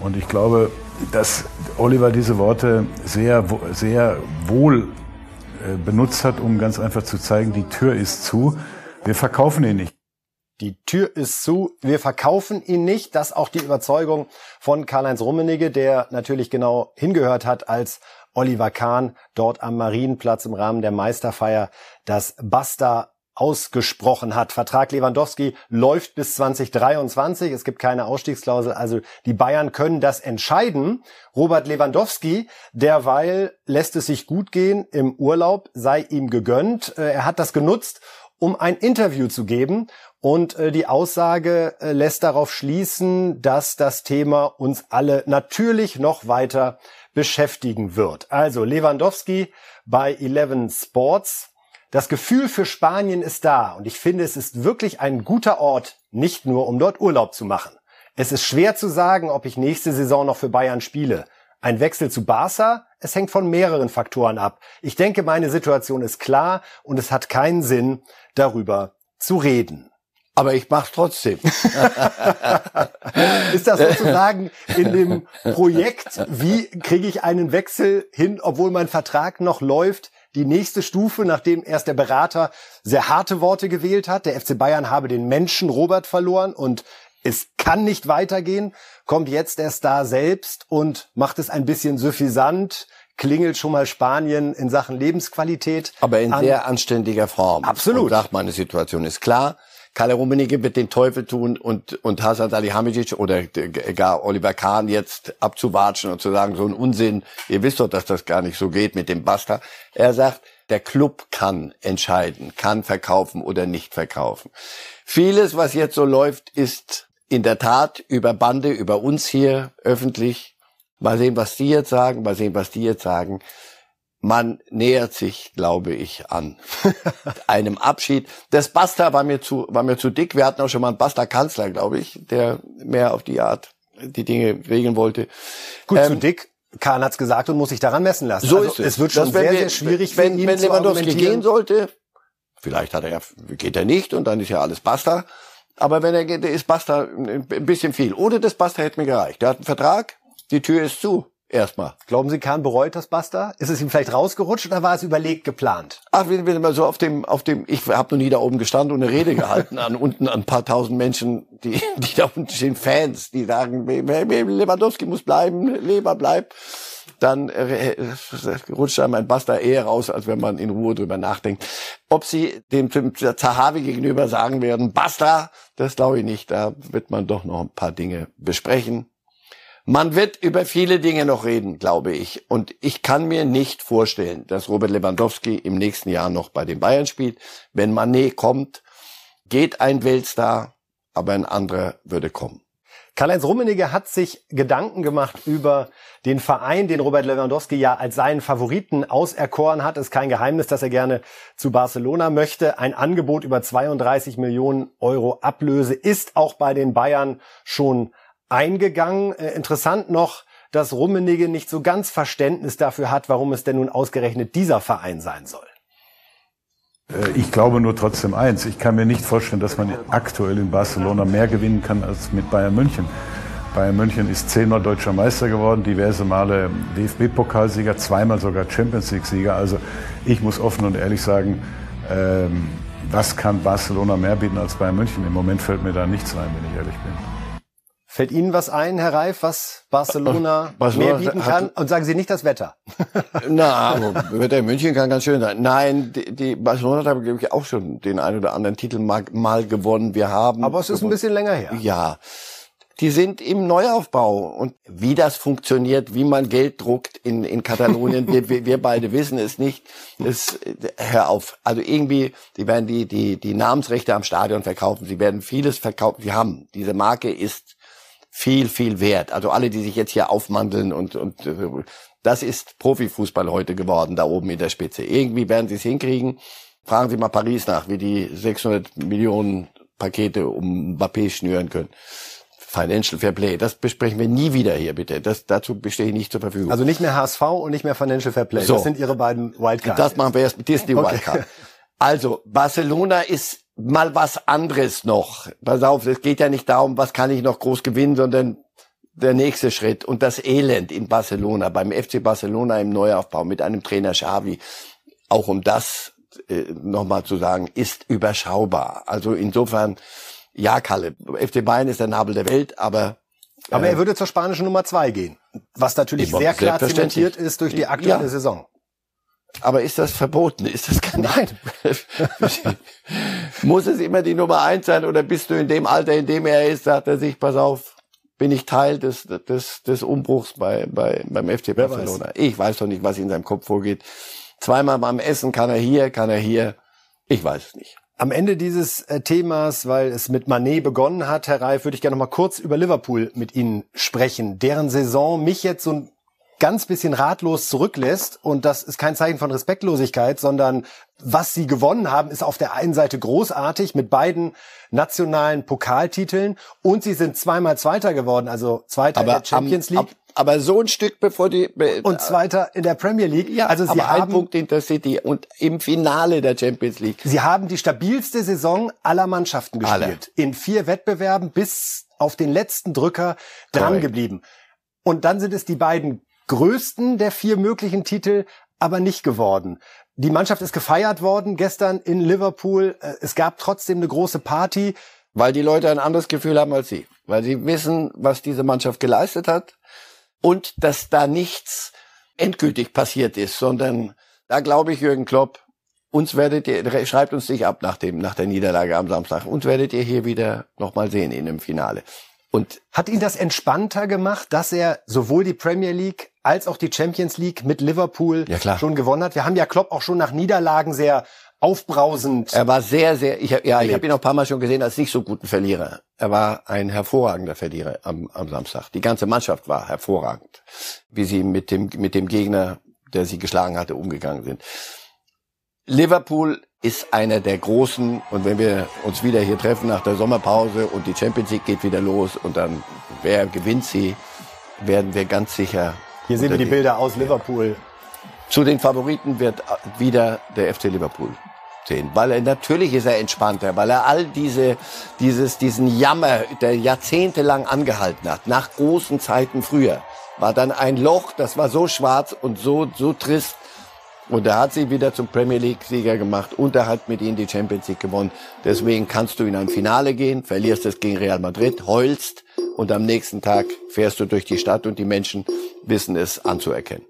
Und ich glaube, dass Oliver diese Worte sehr, sehr wohl äh, benutzt hat, um ganz einfach zu zeigen, die Tür ist zu. Wir verkaufen ihn nicht. Die Tür ist zu. Wir verkaufen ihn nicht. Das auch die Überzeugung von Karl-Heinz Rummenigge, der natürlich genau hingehört hat, als Oliver Kahn dort am Marienplatz im Rahmen der Meisterfeier das Basta ausgesprochen hat. Vertrag Lewandowski läuft bis 2023. Es gibt keine Ausstiegsklausel. Also die Bayern können das entscheiden. Robert Lewandowski, derweil lässt es sich gut gehen im Urlaub, sei ihm gegönnt. Äh, er hat das genutzt, um ein Interview zu geben. Und äh, die Aussage äh, lässt darauf schließen, dass das Thema uns alle natürlich noch weiter beschäftigen wird. Also Lewandowski bei Eleven Sports das Gefühl für Spanien ist da und ich finde, es ist wirklich ein guter Ort, nicht nur um dort Urlaub zu machen. Es ist schwer zu sagen, ob ich nächste Saison noch für Bayern spiele. Ein Wechsel zu Barca, es hängt von mehreren Faktoren ab. Ich denke, meine Situation ist klar und es hat keinen Sinn, darüber zu reden. Aber ich mach's trotzdem. ist das sozusagen in dem Projekt, wie kriege ich einen Wechsel hin, obwohl mein Vertrag noch läuft, die nächste Stufe, nachdem erst der Berater sehr harte Worte gewählt hat. Der FC Bayern habe den Menschen Robert verloren und es kann nicht weitergehen, kommt jetzt der Star selbst und macht es ein bisschen suffisant, klingelt schon mal Spanien in Sachen Lebensqualität. Aber in an. sehr anständiger Form. Absolut. Und sagt, meine Situation ist klar. Kalle Rummenigge wird den Teufel tun und, und Hasan Salihamidzic oder gar Oliver Kahn jetzt abzuwatschen und zu sagen, so ein Unsinn, ihr wisst doch, dass das gar nicht so geht mit dem Basta. Er sagt, der Club kann entscheiden, kann verkaufen oder nicht verkaufen. Vieles, was jetzt so läuft, ist in der Tat über Bande, über uns hier öffentlich. Mal sehen, was die jetzt sagen, mal sehen, was die jetzt sagen man nähert sich, glaube ich, an einem Abschied. Das Basta war mir zu, war mir zu dick. Wir hatten auch schon mal einen Basta-Kanzler, glaube ich, der mehr auf die Art die Dinge regeln wollte. Gut, ähm, zu dick. Kahn hat's gesagt und muss sich daran messen lassen. So also, ist es. Es wird schon sehr, wir, sehr schwierig, wenn, wenn Lewandowski gehen sollte. Vielleicht hat er ja, geht er nicht und dann ist ja alles Basta. Aber wenn er geht, ist Basta ein bisschen viel. Ohne das Basta hätte mir gereicht. Der hat einen Vertrag, die Tür ist zu. Erstmal. Glauben Sie, Kahn bereut das Basta? Ist es ihm vielleicht rausgerutscht oder war es überlegt geplant? Ach, wenn, wenn mal so auf dem, auf dem, ich habe noch nie da oben gestanden und eine Rede gehalten an unten an ein paar tausend Menschen, die, die da unten stehen, Fans, die sagen, Lewandowski muss bleiben, Leber bleibt. Dann äh, rutscht einem ein Basta eher raus, als wenn man in Ruhe drüber nachdenkt. Ob sie dem, dem Zahavi gegenüber sagen werden, Basta, das glaube ich nicht. Da wird man doch noch ein paar Dinge besprechen. Man wird über viele Dinge noch reden, glaube ich. Und ich kann mir nicht vorstellen, dass Robert Lewandowski im nächsten Jahr noch bei den Bayern spielt. Wenn Manet kommt, geht ein Weltstar, aber ein anderer würde kommen. Karl-Heinz Rummenigge hat sich Gedanken gemacht über den Verein, den Robert Lewandowski ja als seinen Favoriten auserkoren hat. Es ist kein Geheimnis, dass er gerne zu Barcelona möchte. Ein Angebot über 32 Millionen Euro Ablöse ist auch bei den Bayern schon eingegangen. Äh, interessant noch, dass Rummenigge nicht so ganz Verständnis dafür hat, warum es denn nun ausgerechnet dieser Verein sein soll. Äh, ich glaube nur trotzdem eins. Ich kann mir nicht vorstellen, dass man aktuell in Barcelona mehr gewinnen kann als mit Bayern München. Bayern München ist zehnmal deutscher Meister geworden, diverse Male DFB-Pokalsieger, zweimal sogar Champions League-Sieger. Also ich muss offen und ehrlich sagen, ähm, was kann Barcelona mehr bieten als Bayern München? Im Moment fällt mir da nichts ein, wenn ich ehrlich bin. Fällt Ihnen was ein, Herr Reif, was Barcelona, Barcelona mehr bieten kann? Und sagen Sie nicht das Wetter. Na, also, Wetter in München kann ganz schön sein. Nein, die, die Barcelona hat, glaube ich, auch schon den einen oder anderen Titel mal, mal gewonnen. Wir haben. Aber es ist ein bisschen länger her. Ja. Die sind im Neuaufbau. Und wie das funktioniert, wie man Geld druckt in, in Katalonien, wir, wir beide wissen es nicht. Das, hör auf. Also irgendwie, die werden die, die, die Namensrechte am Stadion verkaufen. Sie werden vieles verkaufen. Sie haben. Diese Marke ist viel, viel wert. Also alle, die sich jetzt hier aufmandeln und, und äh, das ist Profifußball heute geworden, da oben in der Spitze. Irgendwie werden sie es hinkriegen. Fragen Sie mal Paris nach, wie die 600 Millionen Pakete um Mbappé schnüren können. Financial Fair Play, das besprechen wir nie wieder hier, bitte. Das, dazu bestehe ich nicht zur Verfügung. Also nicht mehr HSV und nicht mehr Financial Fair Play. So. Das sind Ihre beiden Wildcards. Das machen wir erst mit Disney Wildcard. Okay. Also, Barcelona ist mal was anderes noch. Pass auf, es geht ja nicht darum, was kann ich noch groß gewinnen, sondern der nächste Schritt und das Elend in Barcelona, beim FC Barcelona im Neuaufbau mit einem Trainer Xavi, auch um das äh, nochmal zu sagen, ist überschaubar. Also insofern, ja, Kalle, FC Bayern ist der Nabel der Welt, aber aber er würde zur spanischen Nummer zwei gehen, was natürlich sehr klar zementiert ist durch die aktuelle ja. Saison. Aber ist das verboten? Ist das kein Nein. Muss es immer die Nummer eins sein oder bist du in dem Alter, in dem er ist, sagt er sich, pass auf, bin ich Teil des, des, des Umbruchs bei, bei, beim FC Barcelona. Weiß. Ich weiß doch nicht, was in seinem Kopf vorgeht. Zweimal beim Essen kann er hier, kann er hier. Ich weiß es nicht. Am Ende dieses äh, Themas, weil es mit Manet begonnen hat, Herr Reif, würde ich gerne noch mal kurz über Liverpool mit Ihnen sprechen. Deren Saison mich jetzt so ein ganz bisschen ratlos zurücklässt. Und das ist kein Zeichen von Respektlosigkeit, sondern was sie gewonnen haben, ist auf der einen Seite großartig mit beiden nationalen Pokaltiteln und sie sind zweimal Zweiter geworden, also Zweiter aber in der Champions League. Ab, aber so ein Stück bevor die und Zweiter in der Premier League. Ja, also sie aber haben ein Punkt in der City und im Finale der Champions League. Sie haben die stabilste Saison aller Mannschaften gespielt. Alle. In vier Wettbewerben bis auf den letzten Drücker dran geblieben. Und dann sind es die beiden größten der vier möglichen Titel aber nicht geworden. Die Mannschaft ist gefeiert worden gestern in Liverpool. Äh, es gab trotzdem eine große Party. Weil die Leute ein anderes Gefühl haben als sie. Weil sie wissen, was diese Mannschaft geleistet hat und dass da nichts endgültig passiert ist, sondern da glaube ich, Jürgen Klopp, uns werdet ihr, schreibt uns nicht ab nach dem, nach der Niederlage am Samstag, uns werdet ihr hier wieder nochmal sehen in dem Finale. Und hat ihn das entspannter gemacht, dass er sowohl die Premier League als auch die Champions League mit Liverpool ja, schon gewonnen hat? Wir haben ja Klopp auch schon nach Niederlagen sehr aufbrausend. Er war sehr, sehr, ich, ja, ich habe ihn auch ein paar Mal schon gesehen als nicht so guten Verlierer. Er war ein hervorragender Verlierer am, am Samstag. Die ganze Mannschaft war hervorragend, wie sie mit dem, mit dem Gegner, der sie geschlagen hatte, umgegangen sind. Liverpool ist einer der großen und wenn wir uns wieder hier treffen nach der Sommerpause und die Champions League geht wieder los und dann wer gewinnt sie, werden wir ganz sicher. Hier sehen wir die Bilder aus Liverpool. Zu den Favoriten wird wieder der FC Liverpool sehen, weil er natürlich ist er entspannter, weil er all diese dieses diesen Jammer, der jahrzehntelang angehalten hat, nach großen Zeiten früher, war dann ein Loch, das war so schwarz und so so trist und er hat sie wieder zum Premier League-Sieger gemacht und er hat mit ihnen die Champions League gewonnen. Deswegen kannst du in ein Finale gehen, verlierst es gegen Real Madrid, heulst und am nächsten Tag fährst du durch die Stadt und die Menschen wissen es anzuerkennen.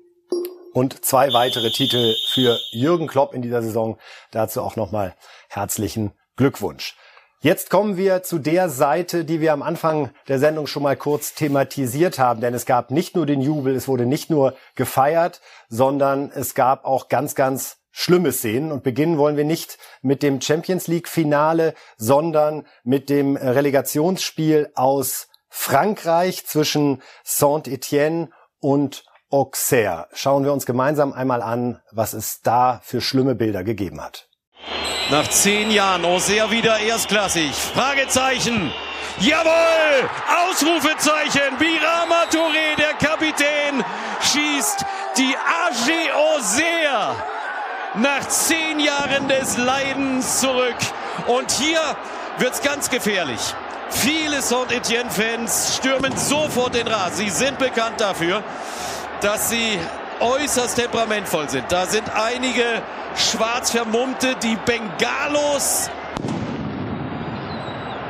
Und zwei weitere Titel für Jürgen Klopp in dieser Saison. Dazu auch nochmal herzlichen Glückwunsch. Jetzt kommen wir zu der Seite, die wir am Anfang der Sendung schon mal kurz thematisiert haben, denn es gab nicht nur den Jubel, es wurde nicht nur gefeiert, sondern es gab auch ganz, ganz schlimme Szenen. Und beginnen wollen wir nicht mit dem Champions League Finale, sondern mit dem Relegationsspiel aus Frankreich zwischen Saint-Étienne und Auxerre. Schauen wir uns gemeinsam einmal an, was es da für schlimme Bilder gegeben hat. Nach zehn Jahren Auxerre wieder erstklassig. Fragezeichen. Jawohl! Ausrufezeichen. Birama Touré, der Kapitän, schießt die AG Auxerre nach zehn Jahren des Leidens zurück. Und hier wird's ganz gefährlich. Viele Saint-Etienne-Fans stürmen sofort den Rasen. Sie sind bekannt dafür, dass sie äußerst temperamentvoll sind. Da sind einige schwarz vermummte, die Bengalos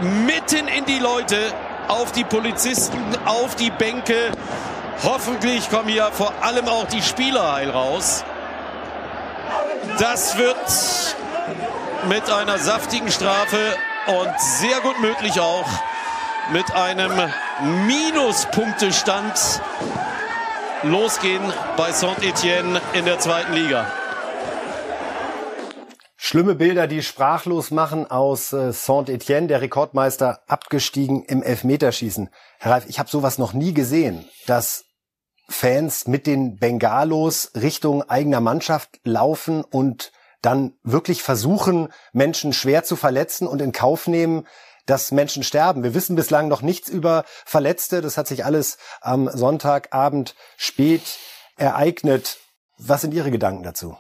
mitten in die Leute, auf die Polizisten, auf die Bänke. Hoffentlich kommen hier vor allem auch die Spieler heil raus. Das wird mit einer saftigen Strafe und sehr gut möglich auch mit einem Minuspunktestand losgehen bei Saint-Etienne in der zweiten Liga. Schlimme Bilder, die sprachlos machen aus äh, Saint-Etienne, der Rekordmeister, abgestiegen im Elfmeterschießen. Herr Reif, ich habe sowas noch nie gesehen, dass Fans mit den Bengalos Richtung eigener Mannschaft laufen und dann wirklich versuchen, Menschen schwer zu verletzen und in Kauf nehmen, dass Menschen sterben. Wir wissen bislang noch nichts über Verletzte. Das hat sich alles am Sonntagabend spät ereignet. Was sind Ihre Gedanken dazu?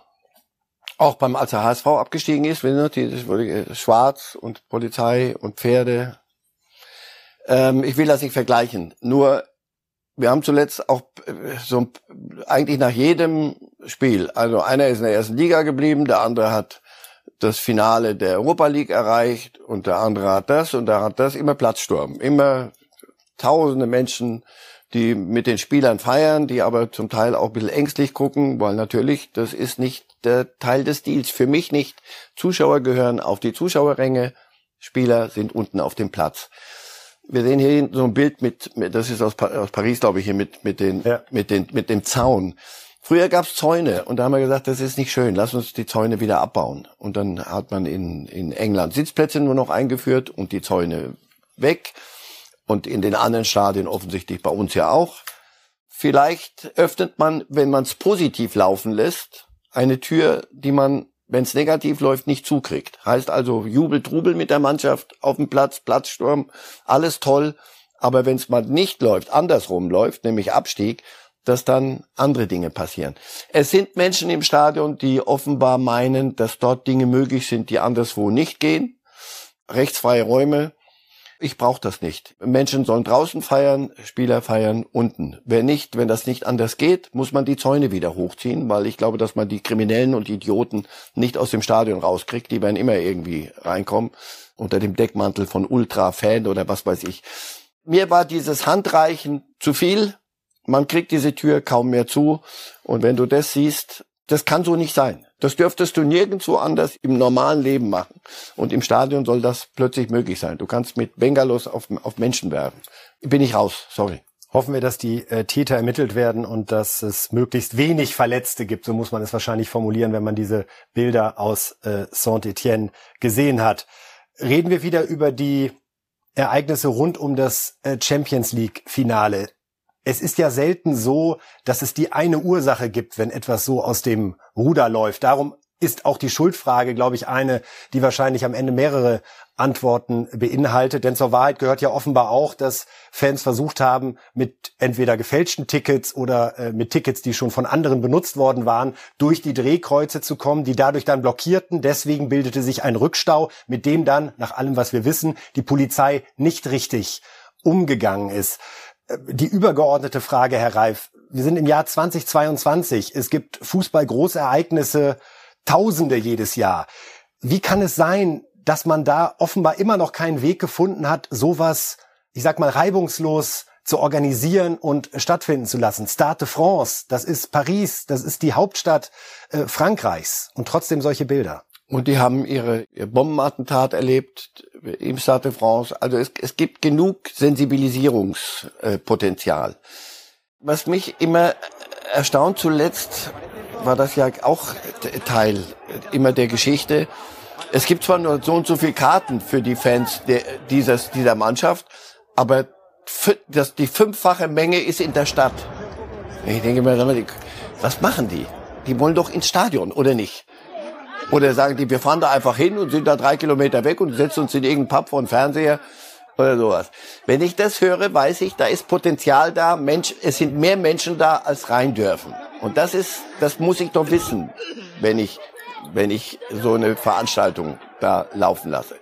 Auch beim, als der HSV abgestiegen ist, wenn die, äh, Schwarz und Polizei und Pferde. Ähm, ich will das nicht vergleichen. Nur Wir haben zuletzt auch äh, so eigentlich nach jedem Spiel, also einer ist in der ersten Liga geblieben, der andere hat das Finale der Europa League erreicht und der andere hat das und der hat das, immer Platzsturm, immer tausende Menschen, die mit den Spielern feiern, die aber zum Teil auch ein bisschen ängstlich gucken, weil natürlich, das ist nicht der Teil des Deals. Für mich nicht. Zuschauer gehören auf die Zuschauerränge, Spieler sind unten auf dem Platz. Wir sehen hier so ein Bild mit, das ist aus, aus Paris, glaube ich, hier mit, mit, den, ja. mit, den, mit dem Zaun. Früher gab's Zäune und da haben wir gesagt, das ist nicht schön, lass uns die Zäune wieder abbauen. Und dann hat man in, in England Sitzplätze nur noch eingeführt und die Zäune weg. Und in den anderen Stadien offensichtlich bei uns ja auch. Vielleicht öffnet man, wenn man es positiv laufen lässt, eine Tür, die man, wenn es negativ läuft, nicht zukriegt. Heißt also Jubel, Trubel mit der Mannschaft auf dem Platz, Platzsturm, alles toll. Aber wenn es mal nicht läuft, andersrum läuft, nämlich Abstieg, dass dann andere Dinge passieren. Es sind Menschen im Stadion, die offenbar meinen, dass dort Dinge möglich sind, die anderswo nicht gehen. Rechtsfreie Räume, ich brauche das nicht. Menschen sollen draußen feiern, Spieler feiern unten. Wenn nicht, wenn das nicht anders geht, muss man die Zäune wieder hochziehen, weil ich glaube, dass man die Kriminellen und Idioten nicht aus dem Stadion rauskriegt. Die werden immer irgendwie reinkommen unter dem Deckmantel von Ultra-Fan oder was weiß ich. Mir war dieses Handreichen zu viel. Man kriegt diese Tür kaum mehr zu. Und wenn du das siehst, das kann so nicht sein. Das dürftest du nirgendwo anders im normalen Leben machen. Und im Stadion soll das plötzlich möglich sein. Du kannst mit Bengalos auf, auf Menschen werfen. Bin ich raus, sorry. Hoffen wir, dass die äh, Täter ermittelt werden und dass es möglichst wenig Verletzte gibt. So muss man es wahrscheinlich formulieren, wenn man diese Bilder aus äh, Saint-Étienne gesehen hat. Reden wir wieder über die Ereignisse rund um das äh, Champions League Finale es ist ja selten so, dass es die eine Ursache gibt, wenn etwas so aus dem Ruder läuft. Darum ist auch die Schuldfrage, glaube ich, eine, die wahrscheinlich am Ende mehrere Antworten beinhaltet. Denn zur Wahrheit gehört ja offenbar auch, dass Fans versucht haben, mit entweder gefälschten Tickets oder äh, mit Tickets, die schon von anderen benutzt worden waren, durch die Drehkreuze zu kommen, die dadurch dann blockierten. Deswegen bildete sich ein Rückstau, mit dem dann, nach allem, was wir wissen, die Polizei nicht richtig umgegangen ist die übergeordnete Frage, Herr Reif. Wir sind im Jahr 2022. Es gibt Fußball-Großereignisse, Tausende jedes Jahr. Wie kann es sein, dass man da offenbar immer noch keinen Weg gefunden hat, sowas, ich sag mal, reibungslos zu organisieren und stattfinden zu lassen. Stade de France, das ist Paris, das ist die Hauptstadt äh, Frankreichs und trotzdem solche Bilder. Und die haben ihre, ihr Bombenattentat erlebt im Stade de France. Also es, es gibt genug Sensibilisierungspotenzial. Was mich immer erstaunt zuletzt, war das ja auch Teil immer der Geschichte. Es gibt zwar nur so und so viele Karten für die Fans der, dieses, dieser Mannschaft, aber das, die fünffache Menge ist in der Stadt. Ich denke mir, was machen die? Die wollen doch ins Stadion, oder nicht? Oder sagen die, wir fahren da einfach hin und sind da drei Kilometer weg und setzen uns in irgendeinen Pub vor den Fernseher oder sowas. Wenn ich das höre, weiß ich, da ist Potenzial da. Mensch, es sind mehr Menschen da, als rein dürfen. Und das ist, das muss ich doch wissen, wenn ich, wenn ich so eine Veranstaltung da laufen lasse.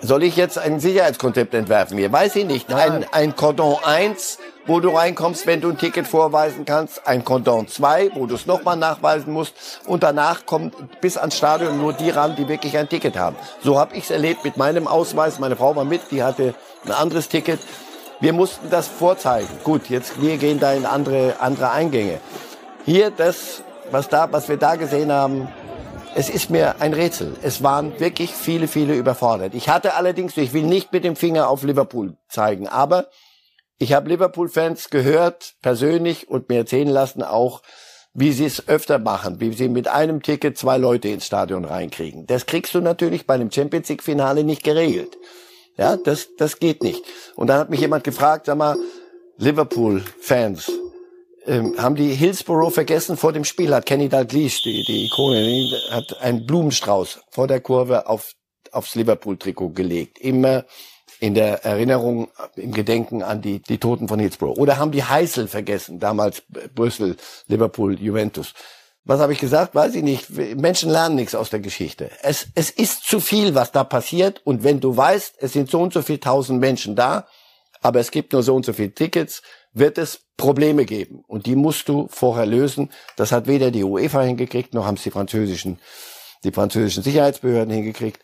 Soll ich jetzt ein Sicherheitskonzept entwerfen hier? Weiß ich nicht. Ein, ein Cordon 1 wo du reinkommst, wenn du ein Ticket vorweisen kannst, ein Cordon 2, wo du es nochmal nachweisen musst und danach kommt bis ans Stadion nur die ran, die wirklich ein Ticket haben. So habe ich es erlebt mit meinem Ausweis. Meine Frau war mit, die hatte ein anderes Ticket. Wir mussten das vorzeigen. Gut, jetzt wir gehen da in andere andere Eingänge. Hier das, was da, was wir da gesehen haben, es ist mir ein Rätsel. Es waren wirklich viele, viele überfordert. Ich hatte allerdings, ich will nicht mit dem Finger auf Liverpool zeigen, aber ich habe Liverpool-Fans gehört, persönlich, und mir erzählen lassen auch, wie sie es öfter machen, wie sie mit einem Ticket zwei Leute ins Stadion reinkriegen. Das kriegst du natürlich bei einem Champions League Finale nicht geregelt. Ja, das, das geht nicht. Und dann hat mich jemand gefragt, sag mal, Liverpool-Fans, ähm, haben die Hillsborough vergessen vor dem Spiel, hat Kenny Dalglish, die, die Ikone, hat einen Blumenstrauß vor der Kurve auf, aufs Liverpool-Trikot gelegt. Immer in der Erinnerung, im Gedenken an die, die Toten von Hillsborough. Oder haben die Heißel vergessen, damals Brüssel, Liverpool, Juventus. Was habe ich gesagt? Weiß ich nicht. Menschen lernen nichts aus der Geschichte. Es, es ist zu viel, was da passiert. Und wenn du weißt, es sind so und so viel tausend Menschen da, aber es gibt nur so und so viele Tickets, wird es Probleme geben. Und die musst du vorher lösen. Das hat weder die UEFA hingekriegt, noch haben es die französischen, die französischen Sicherheitsbehörden hingekriegt.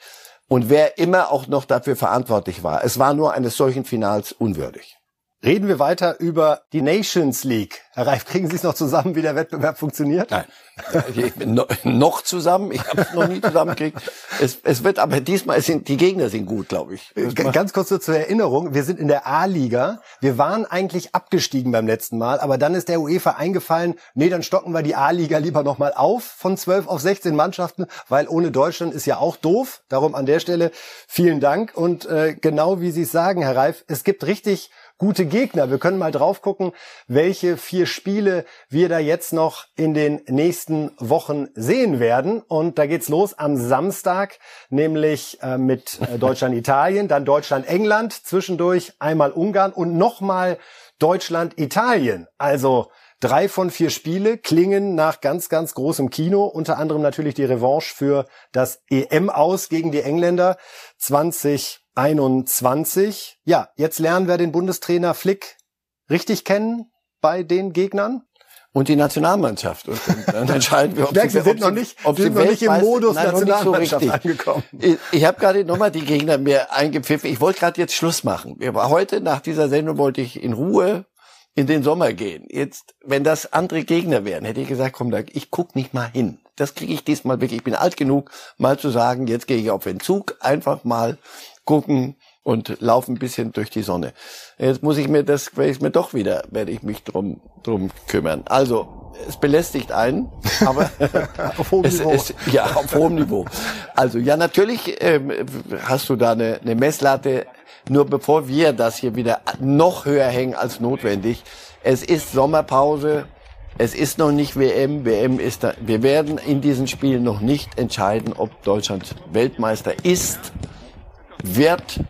Und wer immer auch noch dafür verantwortlich war, es war nur eines solchen Finals unwürdig. Reden wir weiter über die Nations League. Herr Reif, kriegen Sie es noch zusammen, wie der Wettbewerb funktioniert? Nein. Ich bin noch zusammen. Ich habe es noch nie zusammengekriegt. Es, es wird aber diesmal sind die Gegner sind gut, glaube ich. Ganz kurz zur Erinnerung: Wir sind in der A-Liga. Wir waren eigentlich abgestiegen beim letzten Mal, aber dann ist der UEFA eingefallen: Nee, dann stocken wir die A-Liga lieber noch mal auf von 12 auf 16 Mannschaften, weil ohne Deutschland ist ja auch doof. Darum an der Stelle vielen Dank und äh, genau wie Sie es sagen, Herr Reif, es gibt richtig gute Gegner. Wir können mal drauf gucken, welche vier Spiele wir da jetzt noch in den nächsten Wochen sehen werden. Und da geht's los am Samstag, nämlich äh, mit äh, Deutschland-Italien, dann Deutschland-England, zwischendurch einmal Ungarn und nochmal Deutschland-Italien. Also Drei von vier Spiele klingen nach ganz, ganz großem Kino. Unter anderem natürlich die Revanche für das EM aus gegen die Engländer 2021. Ja, jetzt lernen wir den Bundestrainer Flick richtig kennen bei den Gegnern und die Nationalmannschaft. Und dann entscheiden wir, ob Merken, sie, sind noch nicht, ob sie, sind noch nicht im Modus Nein, Nationalmannschaft so angekommen. Ich, ich habe gerade nochmal die Gegner mir eingepfiffen. Ich wollte gerade jetzt Schluss machen. Heute nach dieser Sendung wollte ich in Ruhe in den Sommer gehen. Jetzt, wenn das andere Gegner wären, hätte ich gesagt, komm, da, ich guck nicht mal hin. Das kriege ich diesmal wirklich. Ich bin alt genug, mal zu sagen, jetzt gehe ich auf den Zug, einfach mal gucken und laufe ein bisschen durch die Sonne. Jetzt muss ich mir das, werde ich mir doch wieder, werde ich mich drum, drum kümmern. Also, es belästigt einen, aber auf hohem es, Niveau. Es, ja, auf hohem Niveau. Also, ja, natürlich ähm, hast du da eine, eine Messlatte nur bevor wir das hier wieder noch höher hängen als notwendig, es ist Sommerpause, es ist noch nicht WM, WM ist da. Wir werden in diesen Spielen noch nicht entscheiden, ob Deutschland Weltmeister ist, wird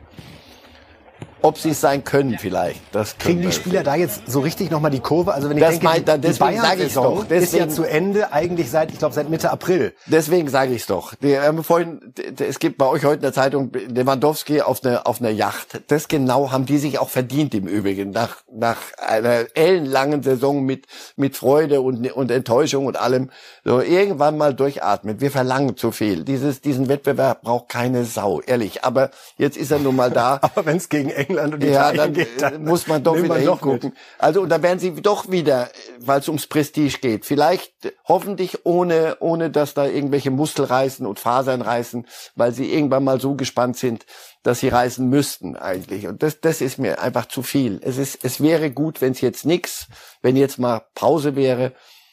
ob sie es sein können vielleicht. Das Kriegen die Spieler da jetzt so richtig nochmal die Kurve? Also wenn ich das denke, meint, die, die Bayern-Saison ist ja zu Ende, eigentlich seit, ich glaube, seit Mitte April. Deswegen sage ich es doch. Wir haben vorhin, es gibt bei euch heute in der Zeitung Lewandowski auf einer auf einer Yacht. Das genau haben die sich auch verdient im Übrigen. Nach, nach einer ellenlangen Saison mit, mit Freude und, und Enttäuschung und allem. So irgendwann mal durchatmen. Wir verlangen zu viel. Dieses, diesen Wettbewerb braucht keine Sau, ehrlich. Aber jetzt ist er nun mal da. Aber wenn es gegen England und Italien ja, dann geht, dann muss man doch wieder hingucken. Also und da werden sie doch wieder, weil es ums Prestige geht. Vielleicht hoffentlich ohne ohne dass da irgendwelche Muskel reißen und Fasern reißen, weil sie irgendwann mal so gespannt sind, dass sie reisen müssten eigentlich. Und das das ist mir einfach zu viel. Es ist es wäre gut, wenn es jetzt nix, wenn jetzt mal Pause wäre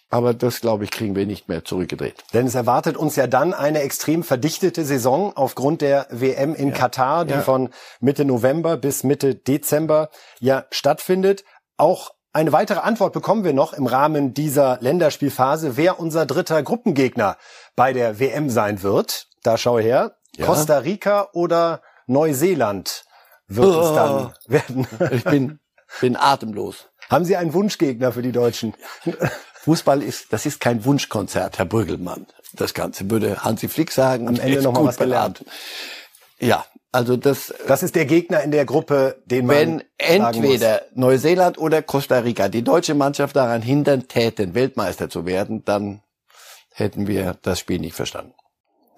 aber das, glaube ich, kriegen wir nicht mehr zurückgedreht. Denn es erwartet uns ja dann eine extrem verdichtete Saison aufgrund der WM in ja. Katar, die ja. von Mitte November bis Mitte Dezember ja stattfindet. Auch eine weitere Antwort bekommen wir noch im Rahmen dieser Länderspielphase, wer unser dritter Gruppengegner bei der WM sein wird. Da schau her. Ja. Costa Rica oder Neuseeland wird oh. es dann werden. Ich bin, bin atemlos. Haben Sie einen Wunschgegner für die Deutschen? Fußball ist, das ist kein Wunschkonzert, Herr Brüggelmann. Das Ganze würde Hansi Flick sagen. Am Ende noch mal was gelernt. Ja, also das. Das ist der Gegner in der Gruppe, den man wenn entweder Neuseeland oder Costa Rica die deutsche Mannschaft daran hindern täten, Weltmeister zu werden, dann hätten wir das Spiel nicht verstanden.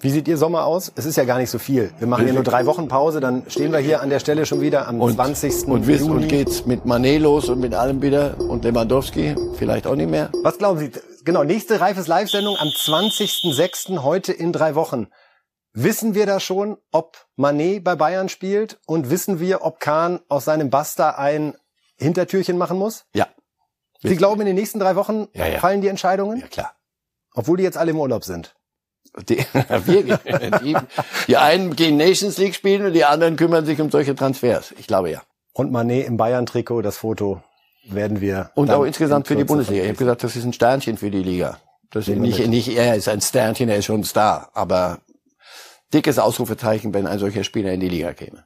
Wie sieht Ihr Sommer aus? Es ist ja gar nicht so viel. Wir machen hier nur drei Wochen Pause, dann stehen wir hier an der Stelle schon wieder am und, 20. Und, Juni. Und geht's mit Manet los und mit allem wieder und Lewandowski vielleicht auch nicht mehr. Was glauben Sie? Genau, nächste Reifes Live-Sendung am 20.06. heute in drei Wochen. Wissen wir da schon, ob Manet bei Bayern spielt und wissen wir, ob Kahn aus seinem Basta ein Hintertürchen machen muss? Ja. Sie glauben, in den nächsten drei Wochen ja, ja. fallen die Entscheidungen? Ja, klar. Obwohl die jetzt alle im Urlaub sind. Die, die, die einen gehen Nations League spielen und die anderen kümmern sich um solche Transfers. Ich glaube ja. Und Manet im Bayern-Trikot, das Foto werden wir. Und auch insgesamt für die Bundesliga. Ich habe gesagt, das ist ein Sternchen für die Liga. Das ist nicht, nicht, er ist ein Sternchen, er ist schon ein Star. Aber dickes Ausrufezeichen, wenn ein solcher Spieler in die Liga käme.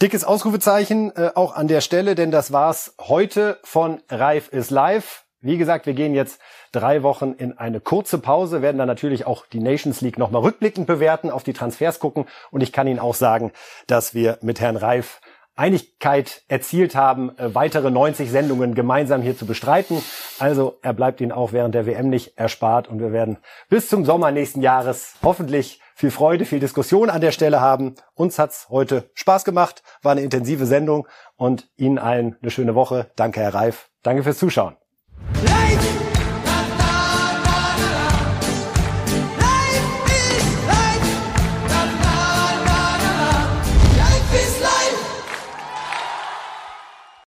Dickes Ausrufezeichen äh, auch an der Stelle, denn das war's heute von Reif is Live. Wie gesagt, wir gehen jetzt drei Wochen in eine kurze Pause, werden dann natürlich auch die Nations League nochmal rückblickend bewerten, auf die Transfers gucken. Und ich kann Ihnen auch sagen, dass wir mit Herrn Reif Einigkeit erzielt haben, äh, weitere 90 Sendungen gemeinsam hier zu bestreiten. Also er bleibt Ihnen auch während der WM nicht erspart und wir werden bis zum Sommer nächsten Jahres hoffentlich viel Freude, viel Diskussion an der Stelle haben. Uns hat's heute Spaß gemacht, war eine intensive Sendung und Ihnen allen eine schöne Woche. Danke, Herr Reif. Danke fürs Zuschauen. Ladies